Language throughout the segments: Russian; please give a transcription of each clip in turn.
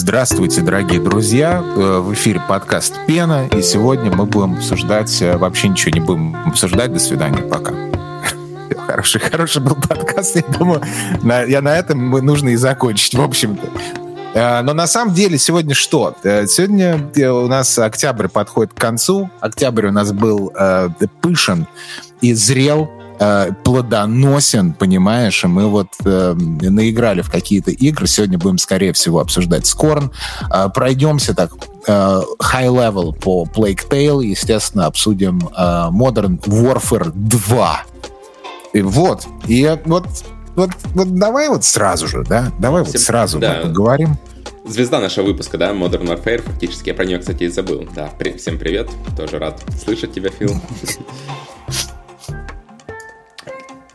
Здравствуйте, дорогие друзья! Э, в эфире подкаст «Пена», и сегодня мы будем обсуждать... Э, вообще ничего не будем обсуждать. До свидания, пока. Хороший, хороший был подкаст. Я думаю, на, я на этом нужно и закончить, в общем-то. Э, но на самом деле сегодня что? Сегодня у нас октябрь подходит к концу. Октябрь у нас был пышен и зрел э, плодоносен, понимаешь, и мы вот э, наиграли в какие-то игры. Сегодня будем, скорее всего, обсуждать Скорн. Э, пройдемся так э, high level по Plague Tale, естественно, обсудим э, Modern Warfare 2. И вот, и вот, вот, вот давай вот сразу же, да, давай Всем, вот сразу да. поговорим звезда нашего выпуска, да, Modern Warfare, фактически. Я про нее, кстати, и забыл. Да, при, всем привет. Тоже рад слышать тебя, Фил.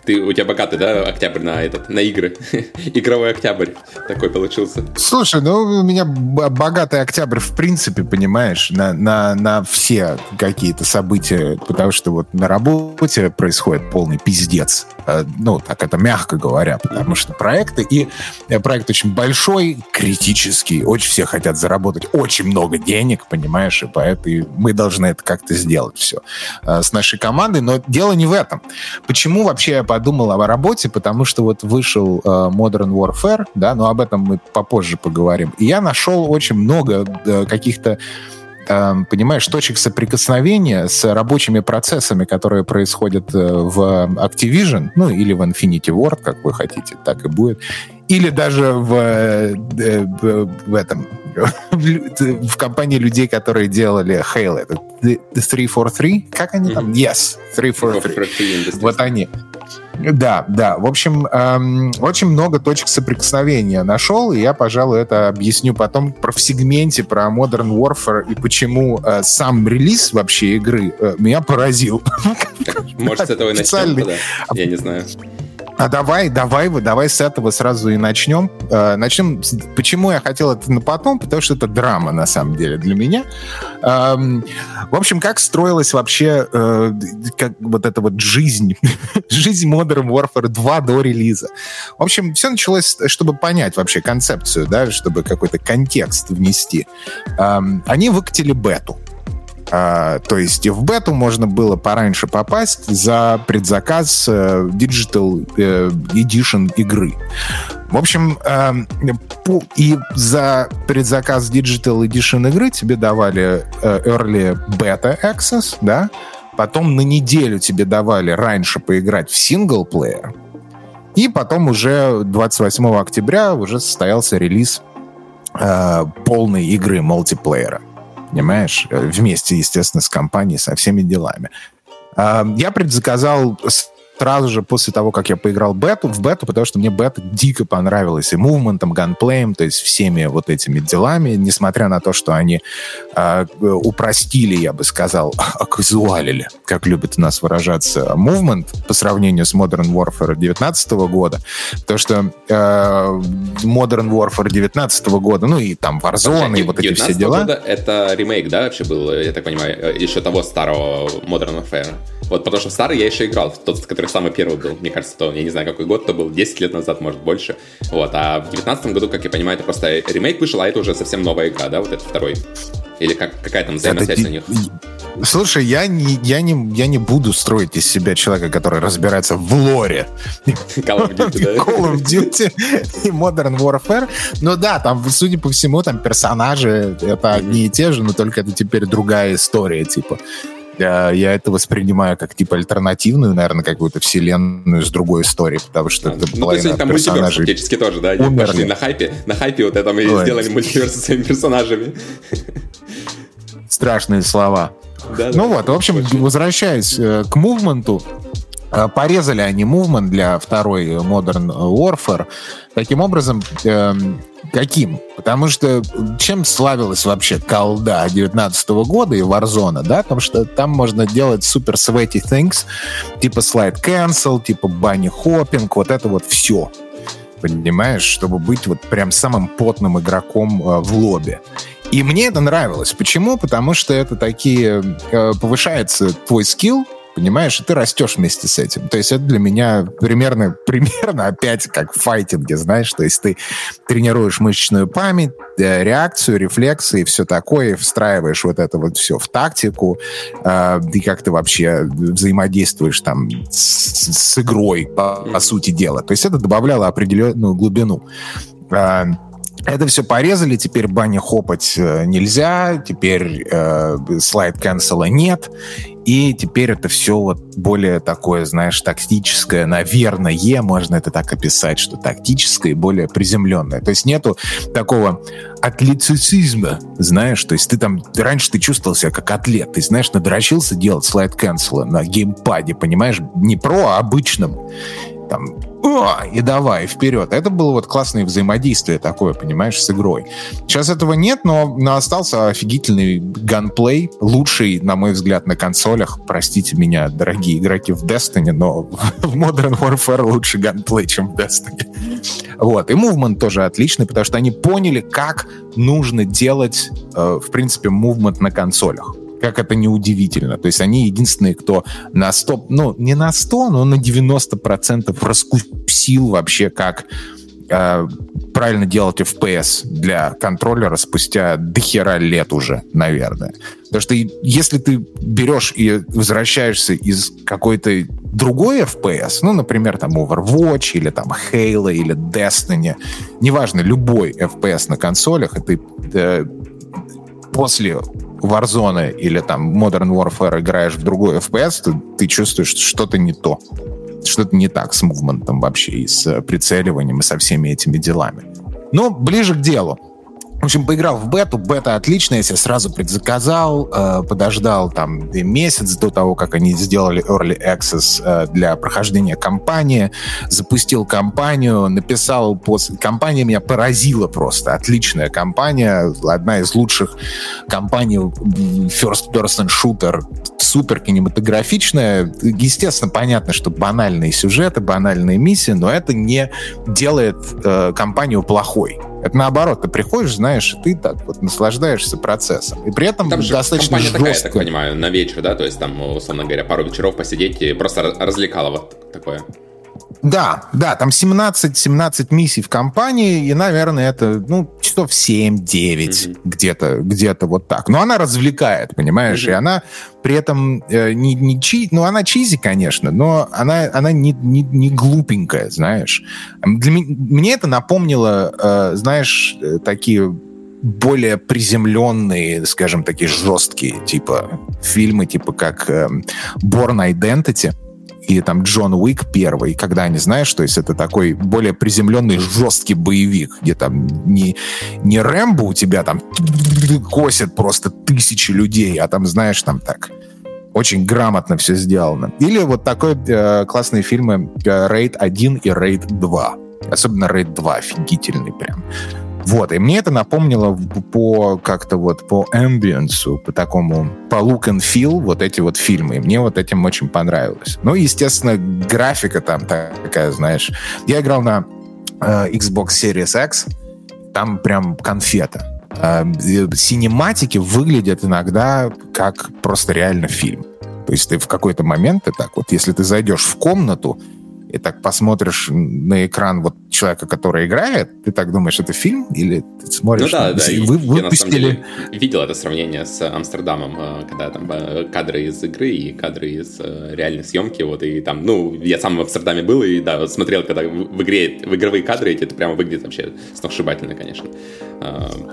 Ты, у тебя богатый, да, октябрь на этот, на игры. Игровой октябрь такой получился. Слушай, ну у меня богатый октябрь в принципе, понимаешь, на, на, на все какие-то события, потому что вот на работе происходит полный пиздец. Э, ну, так это мягко говоря, потому что проекты, и э, проект очень большой, критический, очень все хотят заработать очень много денег, понимаешь, и поэтому мы должны это как-то сделать все э, с нашей командой, но дело не в этом. Почему вообще я подумал о работе, потому что вот вышел э, Modern Warfare, да, но об этом мы попозже поговорим. И я нашел очень много э, каких-то э, понимаешь, точек соприкосновения с рабочими процессами, которые происходят э, в Activision, ну, или в Infinity Ward, как вы хотите, так и будет. Или даже в, в, этом в компании людей, которые делали Halo. Это 343? Как они там? Yes, 343. Вот они. Да, да. В общем, эм, очень много точек соприкосновения нашел, и я, пожалуй, это объясню потом про в сегменте про Modern Warfare и почему э, сам релиз вообще игры э, меня поразил. Может, с этого и начнем тогда? Я не знаю. А давай, давай, давай с этого сразу и начнем. Э, начнем. Почему я хотел это на потом? Потому что это драма на самом деле для меня. Эм, в общем, как строилась вообще э, как вот эта вот жизнь, жизнь Modern Warfare 2 до релиза. В общем, все началось, чтобы понять вообще концепцию, да, чтобы какой-то контекст внести. Эм, они выкатили бету. А, то есть в бету можно было пораньше попасть за предзаказ э, Digital э, Edition игры. В общем, э, и за предзаказ Digital Edition игры тебе давали э, Early Beta Access, да, потом на неделю тебе давали раньше поиграть в синглплеер, и потом уже 28 октября уже состоялся релиз э, полной игры мультиплеера понимаешь? Э, вместе, естественно, с компанией, со всеми делами. А, я предзаказал сразу же после того, как я поиграл бету, в бету, потому что мне бета дико понравилась и мувментом, ганплеем, то есть всеми вот этими делами, несмотря на то, что они э, упростили, я бы сказал, оказуалили, как любят у нас выражаться, мувмент по сравнению с Modern Warfare 19 года, то что э, Modern Warfare 19 года, ну и там Warzone, и вот эти все дела. Года это ремейк, да, вообще был, я так понимаю, э, еще того старого Modern Warfare? Вот потому что старый я еще играл, тот, который самый первый был. Мне кажется, то, я не знаю, какой год то был, 10 лет назад, может, больше. Вот, а в 19 году, как я понимаю, это просто ремейк вышел, а это уже совсем новая игра, да, вот этот второй? Или как, какая там взаимосвязь это... у них? Слушай, я не, я, не, я не буду строить из себя человека, который разбирается в лоре. Call of Duty, да? Call of Duty и Modern Warfare. Ну да, там, судя по всему, там персонажи это одни и те же, но только это теперь другая история, типа. Я, я это воспринимаю как типа альтернативную, наверное, какую-то вселенную с другой историей, потому что это ну, половина то там персонажей фактически тоже, да? Они пошли на хайпе, на хайпе вот этом и Ой. сделали мультиверс со своими персонажами. Страшные слова. Да, ну да, вот, в общем, очень. возвращаясь э, к мувменту, порезали они мувмент для второй Modern Warfare. Таким образом, э, Каким? Потому что чем славилась вообще колда 19 года и Warzone, да? Потому что там можно делать супер sweaty things, типа slide cancel, типа bunny hopping, вот это вот все. Понимаешь? Чтобы быть вот прям самым потным игроком э, в лобби. И мне это нравилось. Почему? Потому что это такие... Э, повышается твой скилл, понимаешь, и ты растешь вместе с этим. То есть это для меня примерно, примерно опять как в файтинге, знаешь, то есть ты тренируешь мышечную память, э, реакцию, рефлексы и все такое, и встраиваешь вот это вот все в тактику, э, и как ты вообще взаимодействуешь там с, с игрой, по, по сути дела. То есть это добавляло определенную глубину. Э, это все порезали, теперь бани хопать э, нельзя, теперь э, слайд канцела нет, и теперь это все вот более такое, знаешь, тактическое, наверное, можно это так описать, что тактическое и более приземленное. То есть нету такого атлетицизма, знаешь, то есть ты там, раньше ты чувствовал себя как атлет, ты, знаешь, надрочился делать слайд канцела на геймпаде, понимаешь, не про, а обычном там, и давай, вперед. Это было вот классное взаимодействие такое, понимаешь, с игрой. Сейчас этого нет, но, но остался офигительный ганплей, лучший, на мой взгляд, на консолях. Простите меня, дорогие игроки в Destiny, но в Modern Warfare лучше ганплей, чем в Destiny. Вот. И Movement тоже отличный, потому что они поняли, как нужно делать, э, в принципе, Movement на консолях как это неудивительно. То есть они единственные, кто на 100, ну, не на 100, но на 90% раскусил вообще, как э, правильно делать FPS для контроллера спустя дохера лет уже, наверное. Потому что если ты берешь и возвращаешься из какой-то другой FPS, ну, например, там Overwatch или там Halo или Destiny, неважно, любой FPS на консолях, и ты э, после Warzone или там Modern Warfare играешь в другой FPS, то ты чувствуешь, что что-то не то. Что-то не так с мувментом вообще, и с прицеливанием, и со всеми этими делами. Но ближе к делу. В общем, поиграл в бету. Бета отличная, я себе сразу предзаказал, э, подождал там месяц до того, как они сделали Early Access э, для прохождения кампании, запустил кампанию, написал после... Компания меня поразила просто. Отличная компания, одна из лучших компаний First Person Shooter, супер кинематографичная. Естественно, понятно, что банальные сюжеты, банальные миссии, но это не делает э, компанию плохой. Это наоборот, ты приходишь, знаешь, и ты так вот наслаждаешься процессом. И при этом там достаточно жестко. такая, я так понимаю, на вечер, да? То есть там, условно говоря, пару вечеров посидеть и просто развлекало вот такое. Да, да, там 17, 17 миссий в компании, и, наверное, это, ну, часов 7-9, mm-hmm. где-то, где-то вот так. Но она развлекает, понимаешь, mm-hmm. и она при этом э, не, не чи, ну, она чизи, конечно, но она, она не, не, не глупенькая, знаешь. Для меня, мне это напомнило, э, знаешь, э, такие более приземленные, скажем, такие жесткие, типа фильмы, типа как э, Born Identity, и там Джон Уик первый, когда они, знаешь, то есть это такой более приземленный, жесткий боевик, где там не, не Рэмбо у тебя там косят просто тысячи людей, а там, знаешь, там так очень грамотно все сделано. Или вот такой э, классные фильмы Рейд 1 и Рейд 2. Особенно Рейд 2 офигительный прям. Вот, и мне это напомнило по как-то вот по амбиенсу, по такому, по look and feel вот эти вот фильмы. И мне вот этим очень понравилось. Ну, естественно, графика там такая, знаешь. Я играл на э, Xbox Series X, там прям конфета. Э, синематики выглядят иногда как просто реально фильм. То есть ты в какой-то момент, ты так вот, если ты зайдешь в комнату, и так посмотришь на экран вот человека, который играет, ты так думаешь, это фильм? Или ты смотришь... Ну да, да. Вы, я, на самом деле видел это сравнение с Амстердамом, э, когда там э, кадры из игры и кадры из э, реальной съемки, вот, и там, ну, я сам в Амстердаме был, и да, вот смотрел, когда в игре, в игровые кадры эти, это прямо выглядит вообще сногсшибательно, конечно.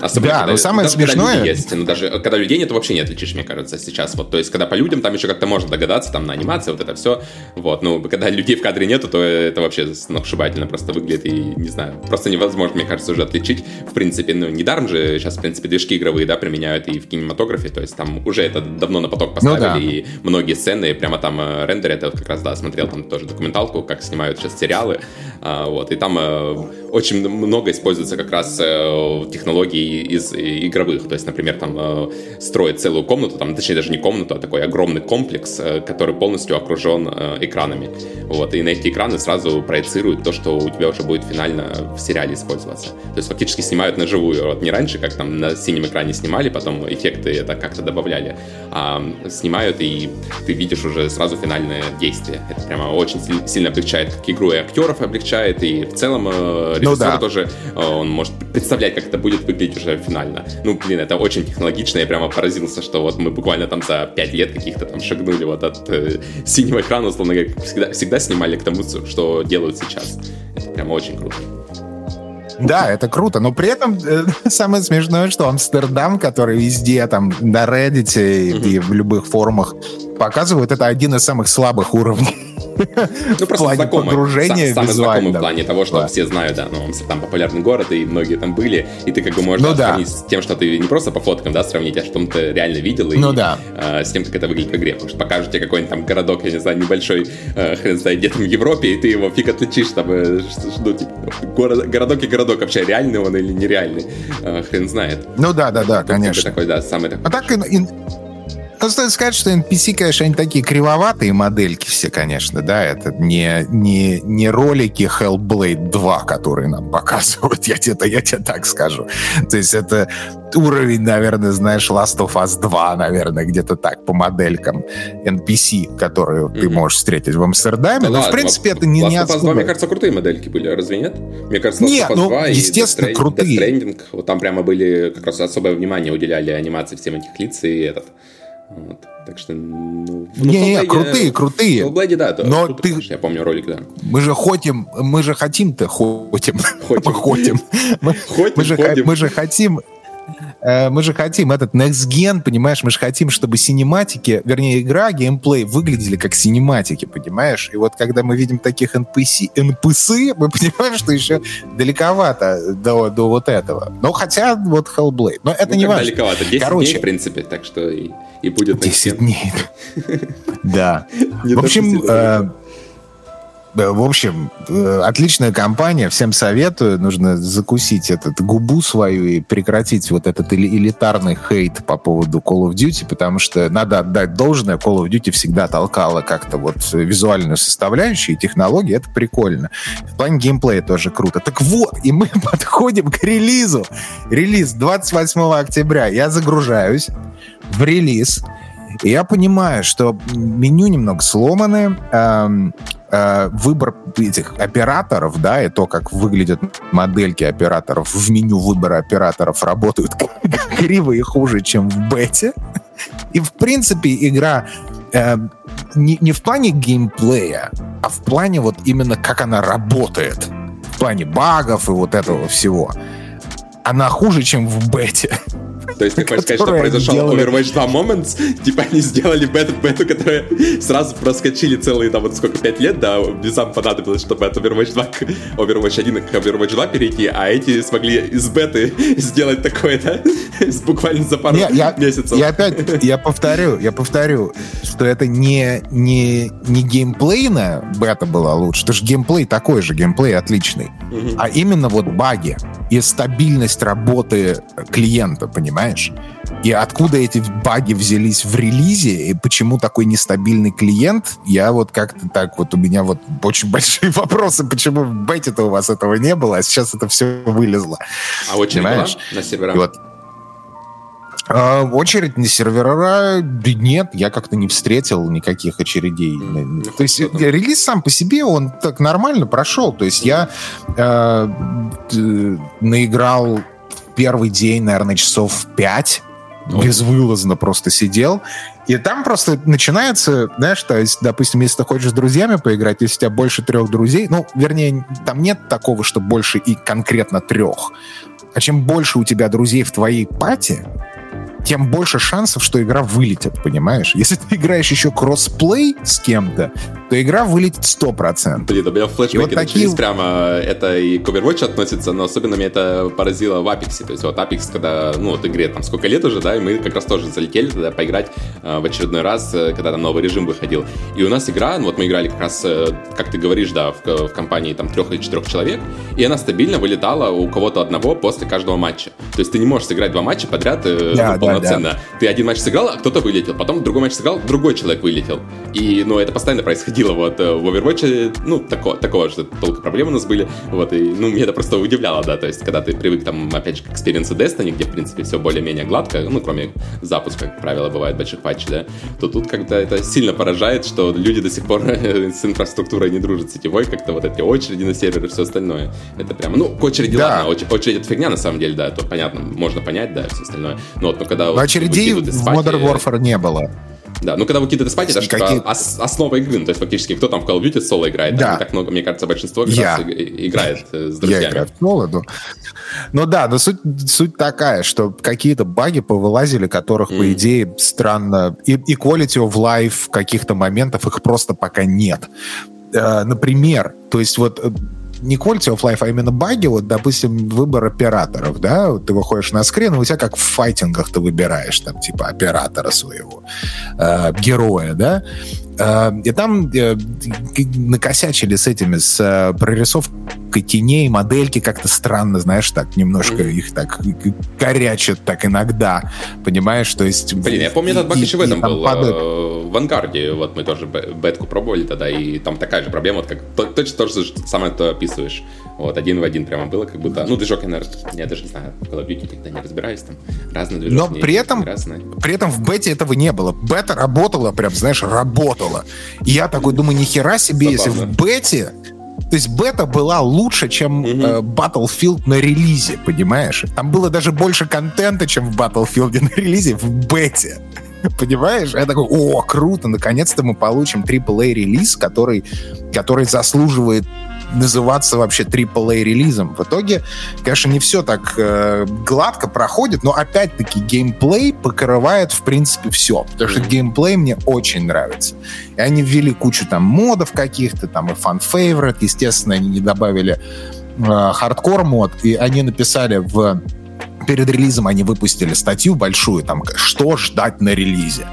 Особенно, да, когда, но самое даже смешное... Когда есть, ну, даже когда людей нет, вообще не отличишь, мне кажется, сейчас. Вот, то есть, когда по людям, там еще как-то можно догадаться, там, на анимации, вот это все. Вот, ну, когда людей в кадре нету, то это вообще сногсшибательно просто выглядит, и, не знаю, просто невозможно, мне кажется, уже отличить. В принципе, ну, недаром же сейчас, в принципе, движки игровые, да, применяют и в кинематографе, то есть там уже это давно на поток поставили, ну, да. и многие сцены прямо там э, рендерят, я вот как раз, да, смотрел там тоже документалку, как снимают сейчас сериалы, а, вот, и там э, очень много используется как раз э, технологий из игровых. То есть, например, там строить целую комнату, там, точнее, даже не комнату, а такой огромный комплекс, который полностью окружен экранами. Вот, и на эти экраны сразу проецируют то, что у тебя уже будет финально в сериале использоваться. То есть фактически снимают на живую. Вот не раньше, как там на синем экране снимали, потом эффекты это как-то добавляли, а снимают, и ты видишь уже сразу финальное действие. Это прямо очень сильно облегчает как игру и актеров облегчает, и в целом э, режиссер ну, да. тоже э, он может представлять, как это будет выглядеть уже финально. Ну, блин, это очень технологично, я прямо поразился, что вот мы буквально там за 5 лет каких-то там шагнули вот от э, синего экрана, условно говоря, всегда, всегда снимали к тому, что делают сейчас. Это прямо очень круто. Да, это круто, но при этом э, самое смешное, что Амстердам, который везде, там, на Reddit и в любых форумах показывают, это один из самых слабых уровней ну, просто в знакомый, погружения Самый знакомый в плане того, что да. все знают, да, ну, там популярный город, и многие там были, и ты как бы можешь ну, да. сравнить с тем, что ты не просто по фоткам, да, сравнить, а что ты реально видел, и ну, да. э, с тем, как это выглядит в игре. Потому что покажут тебе какой-нибудь там городок, я не знаю, небольшой, э, хрен знает, где-то в Европе, и ты его фиг отличишь, там, э, ну, типа, город, городок и городок, вообще реальный он или нереальный, э, хрен знает. Ну да, да, да, конечно. Такой, да, самый такой. А так ну, стоит сказать, что NPC, конечно, они такие кривоватые модельки все, конечно, да, это не, не, не ролики Hellblade 2, которые нам показывают, я тебе, я тебе так скажу. То есть это уровень, наверное, знаешь, Last of Us 2, наверное, где-то так, по моделькам NPC, которые mm-hmm. ты можешь встретить в Амстердаме. Да, Но, ладно, в принципе, это не, Last не of Us 2, мне кажется, крутые модельки были, разве нет? Мне кажется, Last нет, of Us 2 ну, естественно, и Death крутые. Death Stranding, вот там прямо были, как раз особое внимание уделяли анимации всем этих лиц и этот вот. Так что, ну... ну не, не, крутые, крутые. В Hellblade, да, Но круто, ты... Конечно, я помню ролик, да. Мы же хотим, мы же хотим-то хотим. Хотим. хотим. Мы, хотим, мы, же, мы же хотим Э, мы же хотим этот Next Gen, понимаешь, мы же хотим, чтобы синематики, вернее, игра, геймплей выглядели как синематики, понимаешь? И вот когда мы видим таких NPC, NPC мы понимаем, что еще далековато до, до вот этого. Но хотя вот Hellblade. Но это ну, не важно. далековато? 10 Короче, дней, в принципе, так что и, и будет 10 дней. Да. В общем, Э, в общем, э, отличная компания, всем советую. Нужно закусить этот губу свою и прекратить вот этот элитарный хейт по поводу Call of Duty, потому что надо отдать должное, Call of Duty всегда толкала как-то вот визуальную составляющую и технологии, это прикольно. В плане геймплея тоже круто. Так вот, и мы подходим к релизу. Релиз 28 октября. Я загружаюсь в релиз, и я понимаю, что меню немного сломаны, эм, э, выбор этих операторов, да, и то, как выглядят модельки операторов в меню выбора операторов работают криво и хуже, чем в бете. И, в принципе, игра э, не, не в плане геймплея, а в плане вот именно как она работает. В плане багов и вот этого всего. Она хуже, чем в бете. То есть ты хочешь сказать, что произошел делали... Overwatch 2 Moments, типа они сделали бету, бету, которая сразу проскочили целые, там, вот сколько, 5 лет, да, безам понадобилось, чтобы от Overwatch 2 к Overwatch 1 к Overwatch 2 перейти, а эти смогли из беты сделать такое, да, буквально за пару не, я, месяцев. Я опять, я повторю, я повторю, что это не, не, не геймплейная бета была лучше, потому что геймплей такой же, геймплей отличный, угу. а именно вот баги и стабильность работы клиента, понимаешь? И откуда эти баги взялись в релизе, и почему такой нестабильный клиент, я вот как-то так вот, у меня вот очень большие вопросы, почему в бете-то у вас этого не было, а сейчас это все вылезло. А очень была на серверах? Вот. А, очередь на сервера нет, я как-то не встретил никаких очередей. Mm, то есть что релиз сам по себе, он так нормально прошел. То есть я э, наиграл первый день, наверное, часов пять, oh. безвылазно просто сидел. И там просто начинается, знаешь, то есть, допустим, если ты хочешь с друзьями поиграть, если у тебя больше трех друзей, ну, вернее, там нет такого, что больше и конкретно трех. А чем больше у тебя друзей в твоей пати, тем больше шансов, что игра вылетит, понимаешь? Если ты играешь еще кроссплей с кем-то, то игра вылетит 100%. Блин, у меня флешбеки вот такие... прямо, это и к Overwatch относится, но особенно меня это поразило в Apex. То есть вот Apex, когда, ну, вот игре там сколько лет уже, да, и мы как раз тоже залетели туда поиграть э, в очередной раз, э, когда там новый режим выходил. И у нас игра, ну вот мы играли как раз, э, как ты говоришь, да, в, в компании там трех или четырех человек, и она стабильно вылетала у кого-то одного после каждого матча. То есть ты не можешь сыграть два матча подряд э, да, ну, полноценно. Да, да. Ты один матч сыграл, а кто-то вылетел. Потом другой матч сыграл, другой человек вылетел. И, ну, это постоянно происходило. Вот э, в Overwatch, ну, такого, такого же толка проблем у нас были. Вот, и, ну, меня это просто удивляло, да. То есть, когда ты привык, там, опять же, к experience у Destiny, где, в принципе, все более-менее гладко, ну, кроме запуска, как правило, бывает больших патчей, да, то тут как-то это сильно поражает, что люди до сих пор с инфраструктурой не дружат сетевой, как-то вот эти очереди на серверы и все остальное. Это прямо, ну, к очереди, да. ладно, очередь это фигня на самом деле, да, то понятно, можно понять, да, все остальное. Но вот, ну, когда... Очередей в Modern Warfare не было. Да, ну когда вы выкидываете спать, это же Какие... типа, ос- основа игры. Ну, то есть фактически кто там в Call of Duty соло играет? Да. так много, мне кажется, большинство Я. играет э, с друзьями. Я играю в соло, но... Ну да, но суть, суть такая, что какие-то баги повылазили, которых, mm. по идее, странно... И, и quality of life каких-то моментов, их просто пока нет. Э, например, то есть вот э, не quality of life, а именно баги, вот, допустим, выбор операторов, да, вот ты выходишь на скрин, и у тебя как в файтингах ты выбираешь, там, типа, оператора своего, э, героя, да, и там э, накосячили с этими, с э, прорисовкой теней, модельки как-то странно, знаешь, так, немножко их так горячат так иногда, понимаешь, то есть... Блин, я помню, этот баг еще в этом был. Э, в Ангарде, вот мы тоже бетку пробовали тогда, и там такая же проблема, вот как точно то же самое то описываешь. Вот, один в один прямо было, как будто... Ну, движок, я, наверное, я даже не знаю, в Call of Duty когда не разбираюсь, там разные движки. Но при этом, при этом в бете этого не было. Бета работала, прям, знаешь, работала. И я такой думаю, нихера себе, Забавно. если в бете то есть бета была лучше, чем mm-hmm. э, Battlefield на релизе, понимаешь? Там было даже больше контента, чем в Battlefield на релизе в бете. Понимаешь? Я такой, о, круто, наконец-то мы получим AAA релиз, который, который заслуживает называться вообще AAA релизом. В итоге, конечно, не все так э, гладко проходит, но опять-таки геймплей покрывает, в принципе, все. Потому что геймплей мне очень нравится. И они ввели кучу там mode ов каких-то, там и fan favorite, естественно, они не добавили э, hardcore mode, и они написали в перед релизом они выпустили статью большую, там, что ждать на релизе.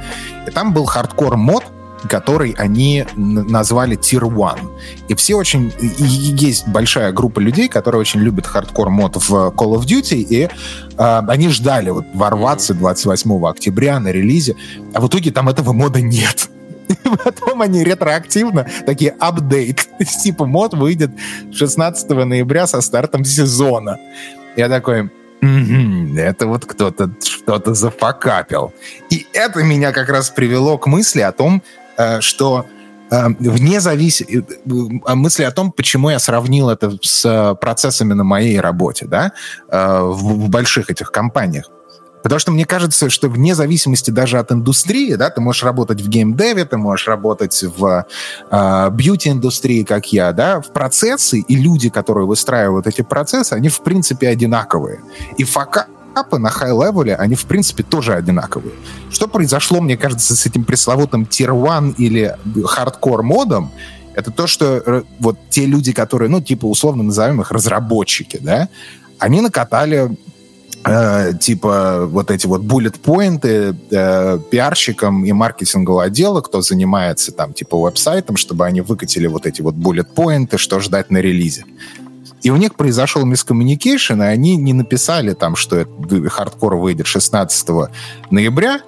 И там был hardcore mode, который они назвали Tier 1. И все очень... И есть большая группа людей, которые очень любят hardcore mode в Call of Duty, и э, они ждали вот ворваться 28 октября на релизе, а в итоге там этого mode а нет. И потом они ретроактивно такие update. Типа mode выйдет 16 ноября со стартом сезона. Я такой, это вот кто-то что-то за fuck up ил. И это меня как раз привело к мысли о том, что э, вне зависимости э, мысли о том, почему я сравнил это с процессами на моей работе, да, в больших этих компаниях. Потому что мне кажется, что вне зависимости даже от индустрии, да, ты можешь работать в gamedev е, ты можешь работать в э, beauty -индустрии, как я, да, в процессы и люди, которые выстраивают эти процессы, они в принципе одинаковые. И fuck up ы на high level е, они, в принципе, тоже одинаковые. Что произошло, мне кажется, с этим пресловутым Tier 1 или hardcore mode ом, это то, что э, вот те люди, которые, ну, типа, условно назовем их разработчики, да, они накатали э, типа вот эти вот bullet point ы э, пиарщикам и маркетингового отдела, кто занимается там типа веб-сайтом, чтобы они выкатили вот эти вот bullet point ы, что ждать на релизе. И у них произошел miscommunication, и они не написали там, что хардкор выйдет 16 ноября,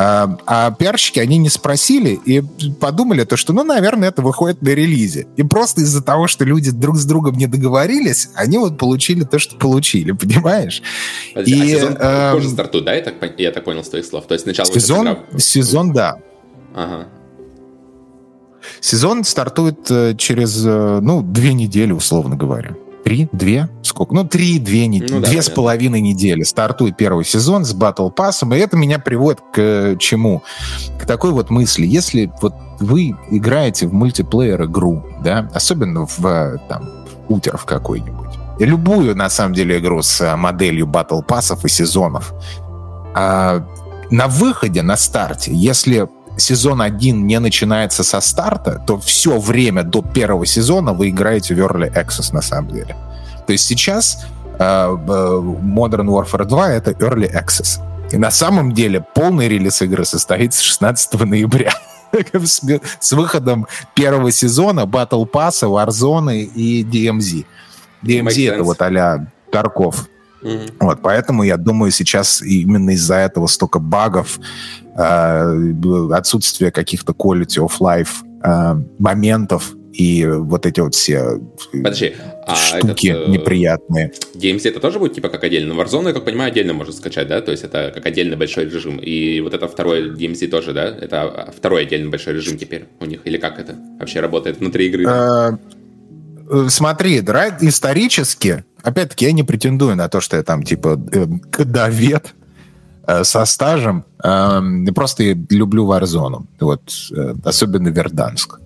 а, а пиарщики, они не спросили и подумали то, что, ну, наверное, это выходит на релизе. И просто из-за того, что люди друг с другом не договорились, они вот получили то, что получили, понимаешь? А, и, а сезон э, тоже стартует, да, я так, я так понял с твоих слов? То есть сначала... Сезон, игра... сезон да. Ага. Сезон стартует э, через, э, ну, две недели, условно говоря три, две, сколько? Ну, три, две, не, ну, две да, с половиной недели. Стартует первый сезон с Battle Pass, и это меня приводит к э, чему? К такой вот мысли. Если вот вы играете в мультиплеер игру, да, особенно в э, там, утер в какой-нибудь, любую, на самом деле, игру с э, моделью Battle Pass и сезонов, а на выходе, на старте, если сезон один не начинается со старта, то все время до первого сезона вы играете в Early Access на самом деле. То есть сейчас э, Modern Warfare 2 это Early Access. И на самом деле полный релиз игры состоится 16 ноября. с выходом первого сезона Battle Pass, Warzone и DMZ. DMZ это вот а-ля Тарков. Mm-hmm. Вот, поэтому я думаю, сейчас именно из-за этого столько багов, э, отсутствие каких-то quality of life э, моментов и вот эти вот все Подожди, а штуки этот, неприятные. DMZ это тоже будет типа как отдельно? Warzone, я как понимаю, отдельно можно скачать, да? То есть это как отдельно большой режим. И вот это второй DMZ тоже, да? Это второй отдельно большой режим теперь у них? Или как это вообще работает внутри игры? Э, смотри, исторически, опять-таки, я не претендую на то, что я там, типа, э, кадовед э, со стажем. Эм, просто люблю Warzone. Вот, особенно Верданск.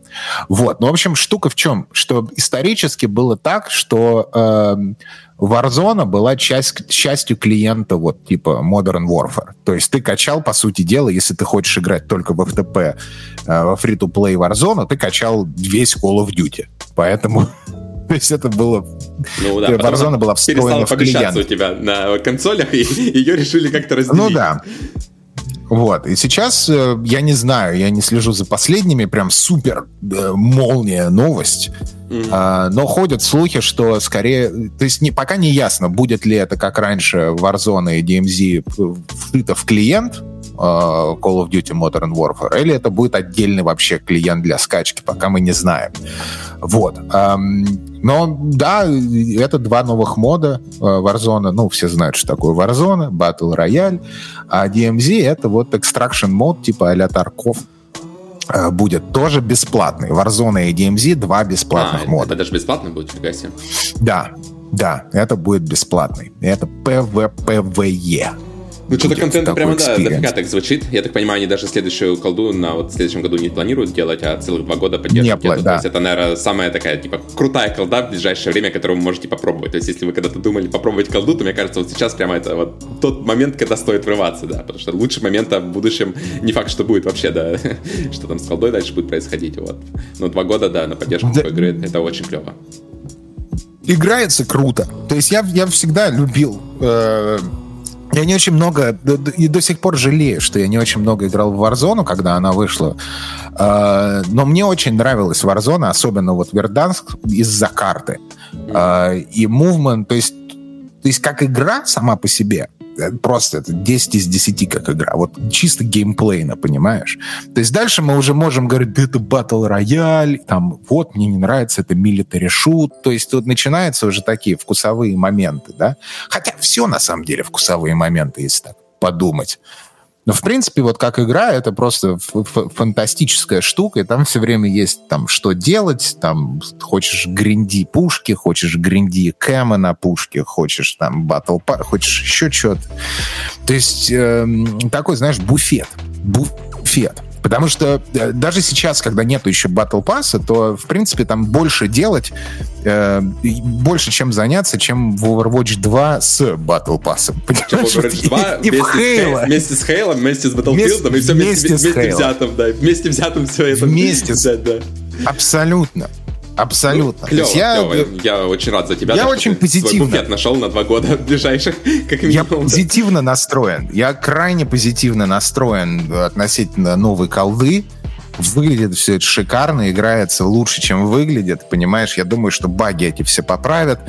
Вот. Ну, в общем, штука в чем? Что исторически было так, что э, Warzone была часть, частью клиента вот типа Modern Warfare. То есть ты качал, по сути дела, если ты хочешь играть только в FTP, э, во free-to-play Warzone, ты качал весь Call of Duty. Поэтому то есть это было... Ну да, Warzone была встроена в клиент. у тебя на консолях, и ее решили как-то разделить. Ну да. Вот. И сейчас, э, я не знаю, я не слежу за последними, прям супер э, молния новость. Mm-hmm. А, но ходят слухи, что скорее... То есть не, пока не ясно, будет ли это, как раньше, Warzone и DMZ вшито в клиент, э, Call of Duty Modern Warfare, или это будет отдельный вообще клиент для скачки, пока мы не знаем. Вот. Но да, это два новых мода э, Warzone. Ну, все знают, что такое Warzone, Battle Royale. А DMZ — это вот extraction мод типа а-ля Тарков будет тоже бесплатный. Warzone и DMZ — два бесплатных а, мода. Это даже бесплатно будет, фига себе. Да, да, это будет бесплатный. Это PvPvE. Ну, что-то контента прямо, да, дофига так звучит. Я так понимаю, они даже следующую колду на вот в следующем году не планируют делать, а целых два года поддерживать. Не, да. То есть это, наверное, самая такая, типа, крутая колда в ближайшее время, которую вы можете попробовать. То есть если вы когда-то думали попробовать колду, то мне кажется, вот сейчас прямо это вот тот момент, когда стоит врываться, да, потому что лучше момента в будущем не факт, что будет вообще, да, что там с колдой дальше будет происходить, вот. Но два года, да, на поддержку да. игры, это очень клево. Играется круто. То есть я, я всегда любил э, я не очень много, и до сих пор жалею, что я не очень много играл в Warzone, когда она вышла. А, но мне очень нравилась Warzone, особенно вот Верданск из-за карты. А, и Movement, то есть, то есть как игра сама по себе, просто это 10 из 10 как игра. Вот чисто геймплейно, понимаешь? То есть дальше мы уже можем говорить, да это Battle Royale, там, вот, мне не нравится, это Military Shoot. То есть тут начинаются уже такие вкусовые моменты, да? Хотя все на самом деле вкусовые моменты, если так подумать. Но, в принципе, вот как игра, это просто фантастическая штука, и там все время есть там что делать, там хочешь гринди пушки, хочешь гринди кэма на пушке, хочешь там батл хочешь еще что-то. То есть э, такой, знаешь, буфет. Буфет. Потому что э, даже сейчас, когда нету еще Battle Pass, то, в принципе, там больше делать, э, больше чем заняться, чем в Overwatch 2 с Battle Pass. Overwatch 2 и, и в Halo. Вместе с Halo, вместе с Battlefield, вместе, и все вместе, вместе, вместе взятым, да. Вместе взятым все это. Вместе. Взять, да. Абсолютно. Абсолютно. Клево, я, клево. я очень рад за тебя. Я очень позитивно. Свой нашел на два года ближайших, как минимум. Я позитивно настроен. Я крайне позитивно настроен относительно новой колды. Выглядит все это шикарно, играется лучше, чем выглядит, понимаешь? Я думаю, что баги эти все поправят.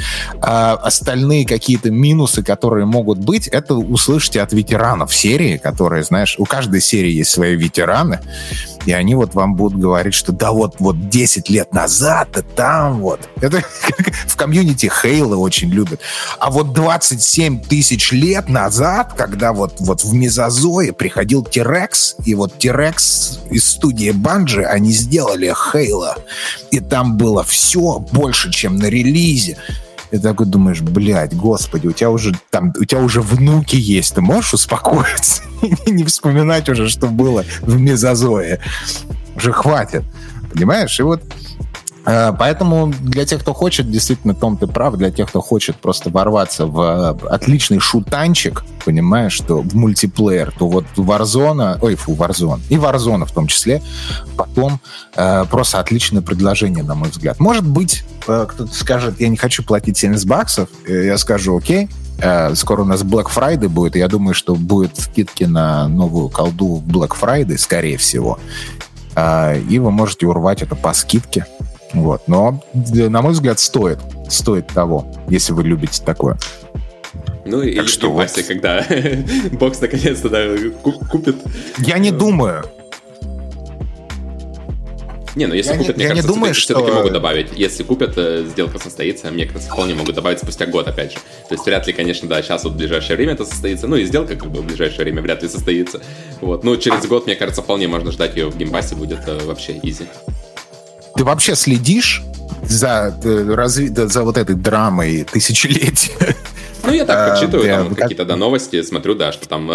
А остальные какие-то минусы, которые могут быть, это услышите от ветеранов серии, которые, знаешь, у каждой серии есть свои ветераны и они вот вам будут говорить, что да вот, вот 10 лет назад, да там вот. Это в комьюнити Хейла очень любят. А вот 27 тысяч лет назад, когда вот, вот в Мезозое приходил Тирекс, и вот Тирекс из студии Банджи, они сделали Хейла. И там было все больше, чем на релизе. И такой думаешь, блядь, господи, у тебя уже там, у тебя уже внуки есть, ты можешь успокоиться и не вспоминать уже, что было в мезозое. Уже хватит, понимаешь? И вот поэтому для тех, кто хочет, действительно, Том, ты прав, для тех, кто хочет просто ворваться в э, отличный шутанчик, понимаешь, что в мультиплеер, то вот Warzone, ой, фу, Warzone, и Warzone в том числе, потом э, просто отличное предложение, на мой взгляд. Может быть, э, кто-то скажет, я не хочу платить 70 баксов, я скажу, окей, э, скоро у нас Black Friday будет, я думаю, что будет скидки на новую колду в Black Friday, скорее всего, э, и вы можете урвать это по скидке, вот. Но, на мой взгляд, стоит. Стоит того, если вы любите такое. Ну и так что вот. когда бокс наконец-то да, купит. Я не думаю. Не, ну если я купят, не, мне я кажется, не думаю, что... все-таки могут добавить. Если купят, э, сделка состоится, мне кажется, вполне могут добавить спустя год, опять же. То есть вряд ли, конечно, да, сейчас вот в ближайшее время это состоится. Ну и сделка как бы в ближайшее время вряд ли состоится. Вот. Ну, через год, мне кажется, вполне можно ждать ее в Game Pass е, будет э, вообще easy. Ты вообще следишь за, э, разви... за вот этой драмой тысячелетия? Ну, я так а, почитываю там как... какие-то да, новости, смотрю, да, что там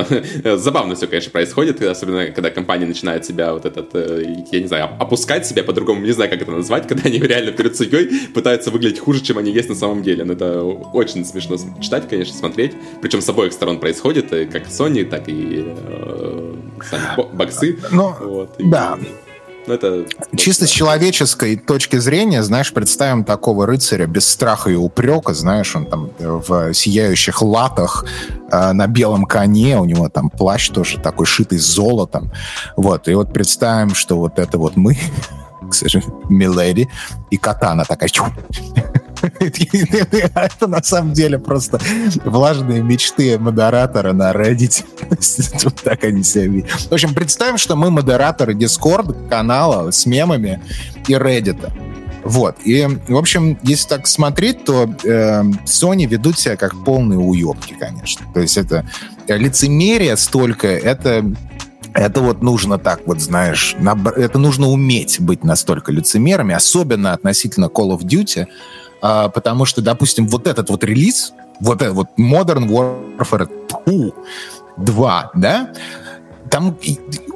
забавно все, конечно, происходит, особенно когда компания начинает себя вот этот, э, я не знаю, опускать себя по-другому, не знаю, как это назвать, когда они реально перед судьей пытаются выглядеть хуже, чем они есть на самом деле. Но это очень смешно читать, конечно, смотреть. Причем с обоих сторон происходит, э, как Sony, так и э, сами боксы. Ну, вот, да. Но ну, это... Чисто с человеческой точки зрения, знаешь, представим такого рыцаря без страха и упрека, знаешь, он там в сияющих латах э, на белом коне, у него там плащ тоже такой шитый золотом. Вот, и вот представим, что вот это вот мы, к сожалению, Миледи, и катана такая Это на самом деле просто влажные мечты модератора на Reddit. Вот так они себя видят. В общем, представим, что мы модераторы Discord канала с мемами и Reddit. Вот. И, в общем, если так смотреть, то э, Sony ведут себя как полные уебки, конечно. То есть это лицемерие столько, это это вот нужно так вот, знаешь, это нужно уметь быть настолько лицемерами, особенно относительно Call of Duty, а, потому что, допустим, вот этот вот релиз, вот этот вот Modern Warfare 2, да, там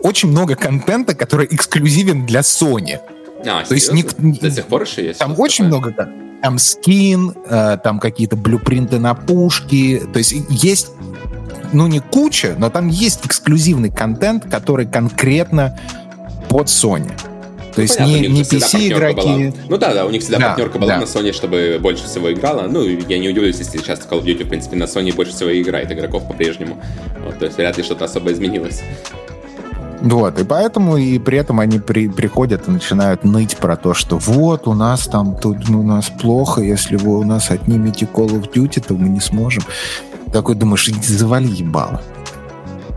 очень много контента, который эксклюзивен для Sony. А, То есть ник... до сих пор еще есть. Там очень такое? много там скин, э, там какие-то блюпринты на пушки, то есть есть ну не куча, но там есть эксклюзивный контент, который конкретно под Sony. То есть Понятно, не, не PC-игроки. Ну да, да, у них всегда да, партнерка была да. на Sony, чтобы больше всего играла. Ну, я не удивлюсь, если сейчас Call of Duty, в принципе, на Sony больше всего играет игроков по-прежнему. Вот, то есть вряд ли что-то особо изменилось. Вот, и поэтому и при этом они при, приходят и начинают ныть про то, что вот у нас там тут ну, у нас плохо, если вы у нас отнимете Call of Duty, то мы не сможем. Такой думаешь, завали ебало.